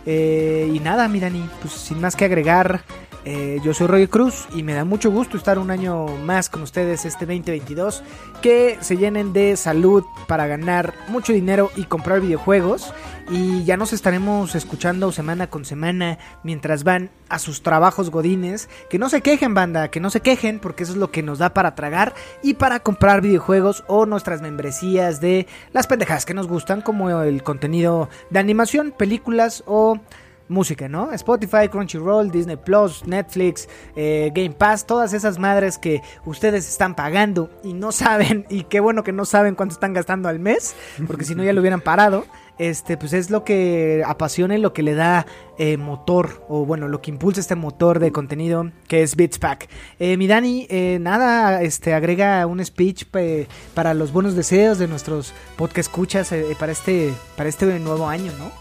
y nada, Mirani, pues sin más que agregar, eh, yo soy Roy Cruz y me da mucho gusto estar un año más con ustedes este 2022. Que se llenen de salud para ganar mucho dinero y comprar videojuegos. Y ya nos estaremos escuchando semana con semana mientras van a sus trabajos godines. Que no se quejen, banda, que no se quejen porque eso es lo que nos da para tragar y para comprar videojuegos o nuestras membresías de las pendejadas que nos gustan, como el contenido de animación, películas o música, ¿no? Spotify, Crunchyroll, Disney Plus, Netflix, eh, Game Pass, todas esas madres que ustedes están pagando y no saben, y qué bueno que no saben cuánto están gastando al mes, porque si no ya lo hubieran parado. Este, pues es lo que apasiona y lo que le da eh, motor, o bueno, lo que impulsa este motor de contenido que es Beats Pack. Eh, mi Dani, nada, este, agrega un speech para los buenos deseos de nuestros podcast escuchas para, este, para este nuevo año, ¿no?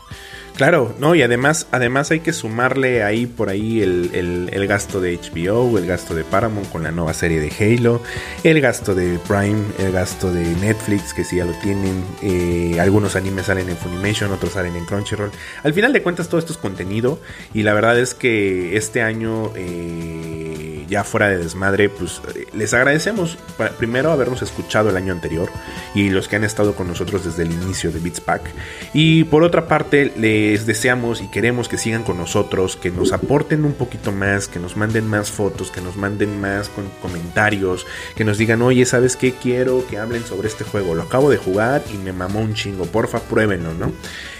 Claro, no, y además, además hay que sumarle ahí por ahí el, gasto de HBO, el gasto de Paramount con la nueva serie de Halo, el gasto de Prime, el gasto de Netflix, que sí ya lo tienen. Eh, algunos animes salen en Funimation, otros salen en Crunchyroll. Al final de cuentas, todo esto es contenido. Y la verdad es que este año, eh, ya fuera de desmadre, pues eh, les agradecemos primero habernos escuchado el año anterior y los que han estado con nosotros desde el inicio de Beats Pack. Y por otra parte, le les deseamos y queremos que sigan con nosotros, que nos aporten un poquito más, que nos manden más fotos, que nos manden más con comentarios, que nos digan, oye, ¿sabes qué? Quiero que hablen sobre este juego. Lo acabo de jugar y me mamó un chingo. Porfa, pruébenlo, ¿no?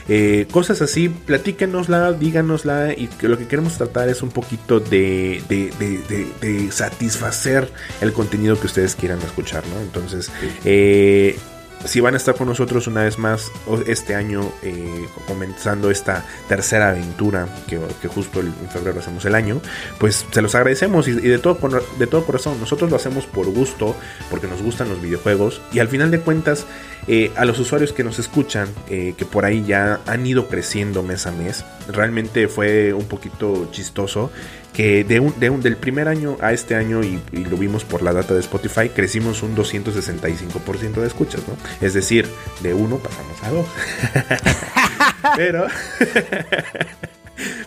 Eh, cosas así, platíquenosla, díganosla y que lo que queremos tratar es un poquito de, de, satisfacer el contenido que ustedes quieran escuchar, ¿no? Entonces, eh, si van a estar con nosotros una vez más este año, eh, comenzando esta tercera aventura que, justo en febrero hacemos el año, pues se los agradecemos y, de, todo, de todo corazón. Nosotros lo hacemos por gusto, porque nos gustan los videojuegos y al final de cuentas, eh, a los usuarios que nos escuchan, eh, que por ahí ya han ido creciendo mes a mes, realmente fue un poquito chistoso que de un, de un, del primer año a este año, y, lo vimos por la data de Spotify, crecimos un 265% de escuchas, ¿no? Es decir, de uno pasamos a dos. Pero...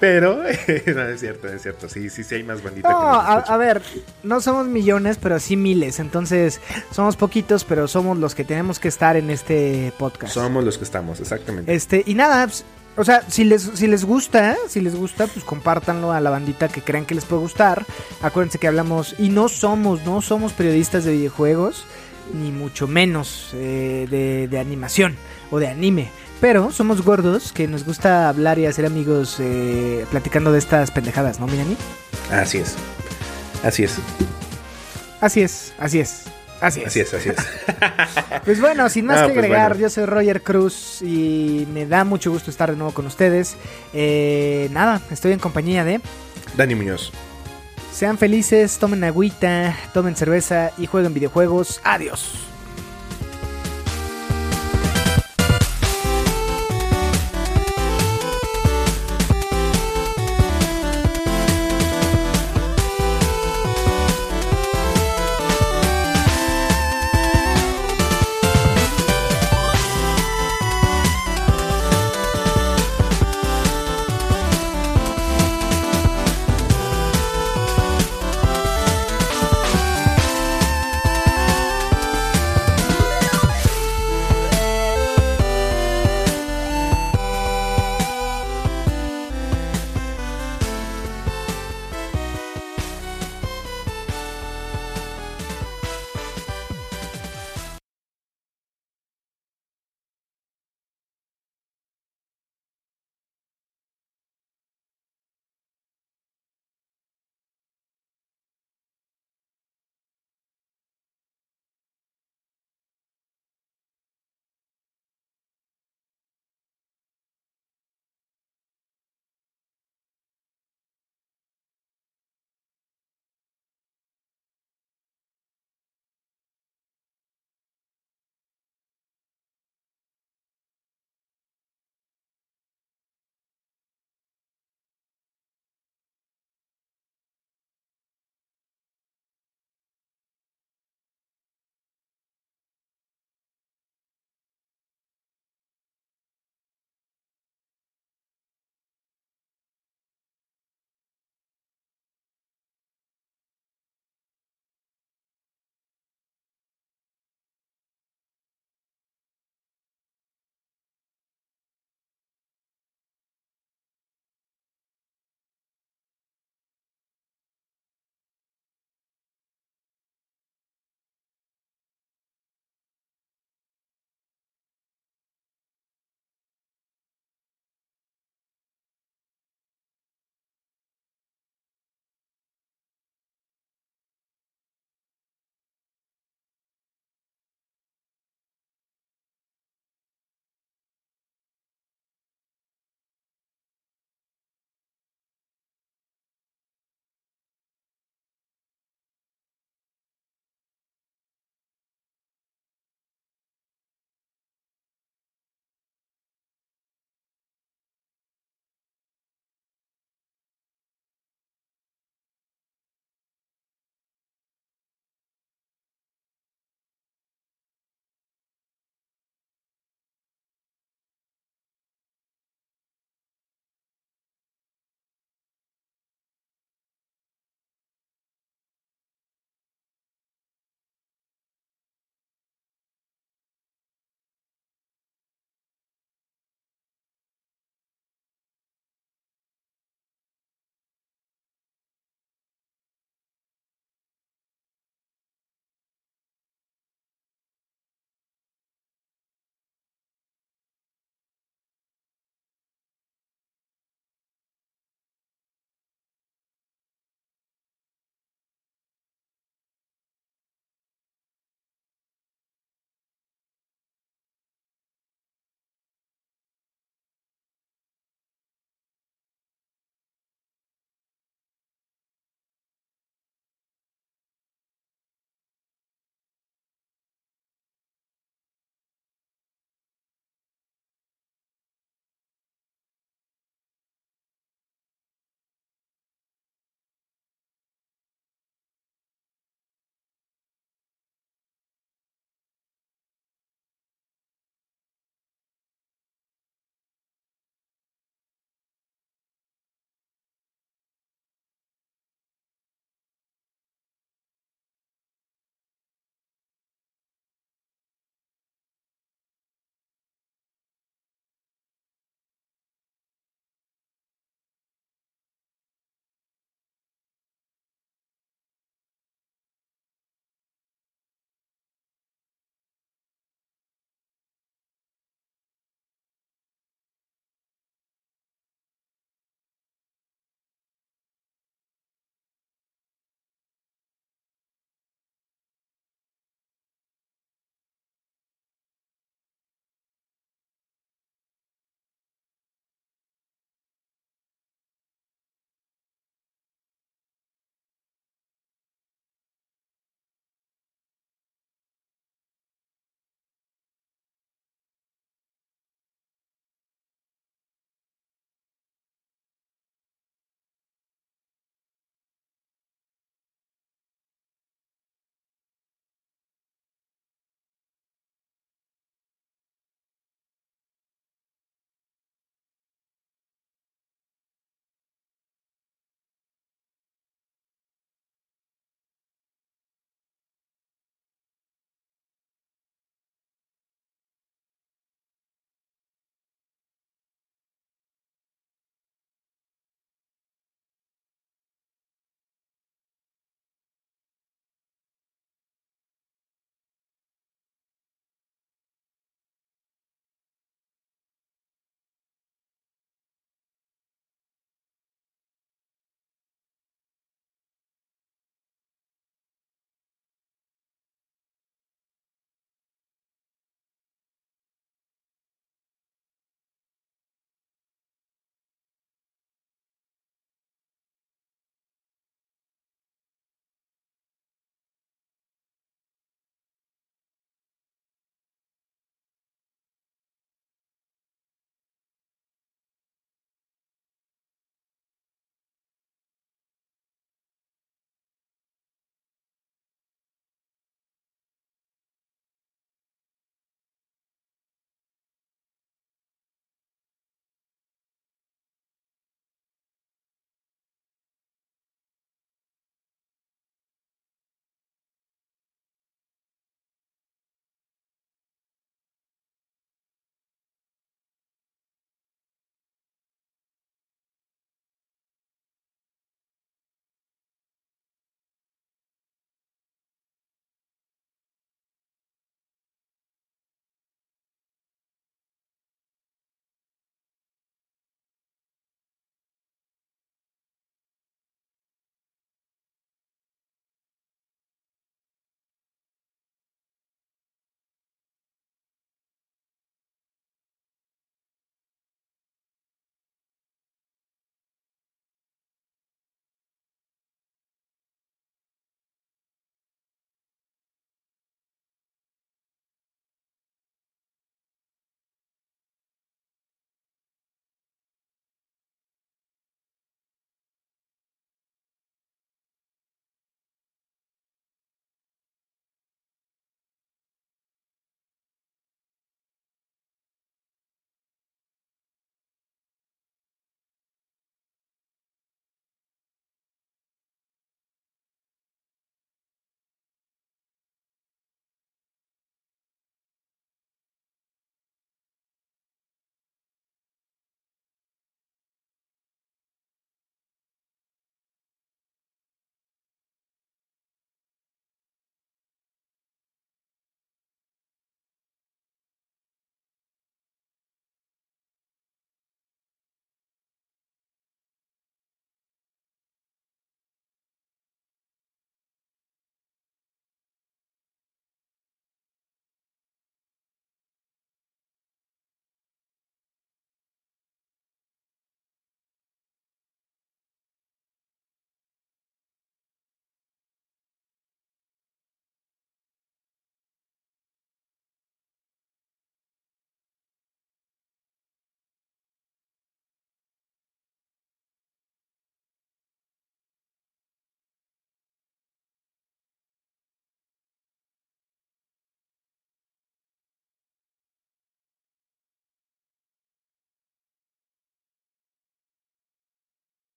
Pero, no es cierto, es cierto. Sí, sí, sí hay más bandita. No, a, ver, no somos millones, pero sí miles. Entonces, somos poquitos, pero somos los que tenemos que estar en este podcast. Somos los que estamos, exactamente. Este, y nada, pues, o sea, si les, si les gusta, si les gusta, pues compártanlo a la bandita que crean que les puede gustar. Acuérdense que hablamos, y no somos, no somos periodistas de videojuegos, ni mucho menos eh, de, animación o de anime. Pero somos gordos que nos gusta hablar y hacer amigos eh, platicando de estas pendejadas, ¿no, Mirani? Así es. Así es. Así es, así es. Así es. Así es, así es. pues bueno, sin más que pues agregar, yo soy Roger Cruz y me da mucho gusto estar de nuevo con ustedes. Eh, nada, estoy en compañía de... Dani Muñoz. Sean felices, tomen agüita, tomen cerveza y jueguen videojuegos. Adiós.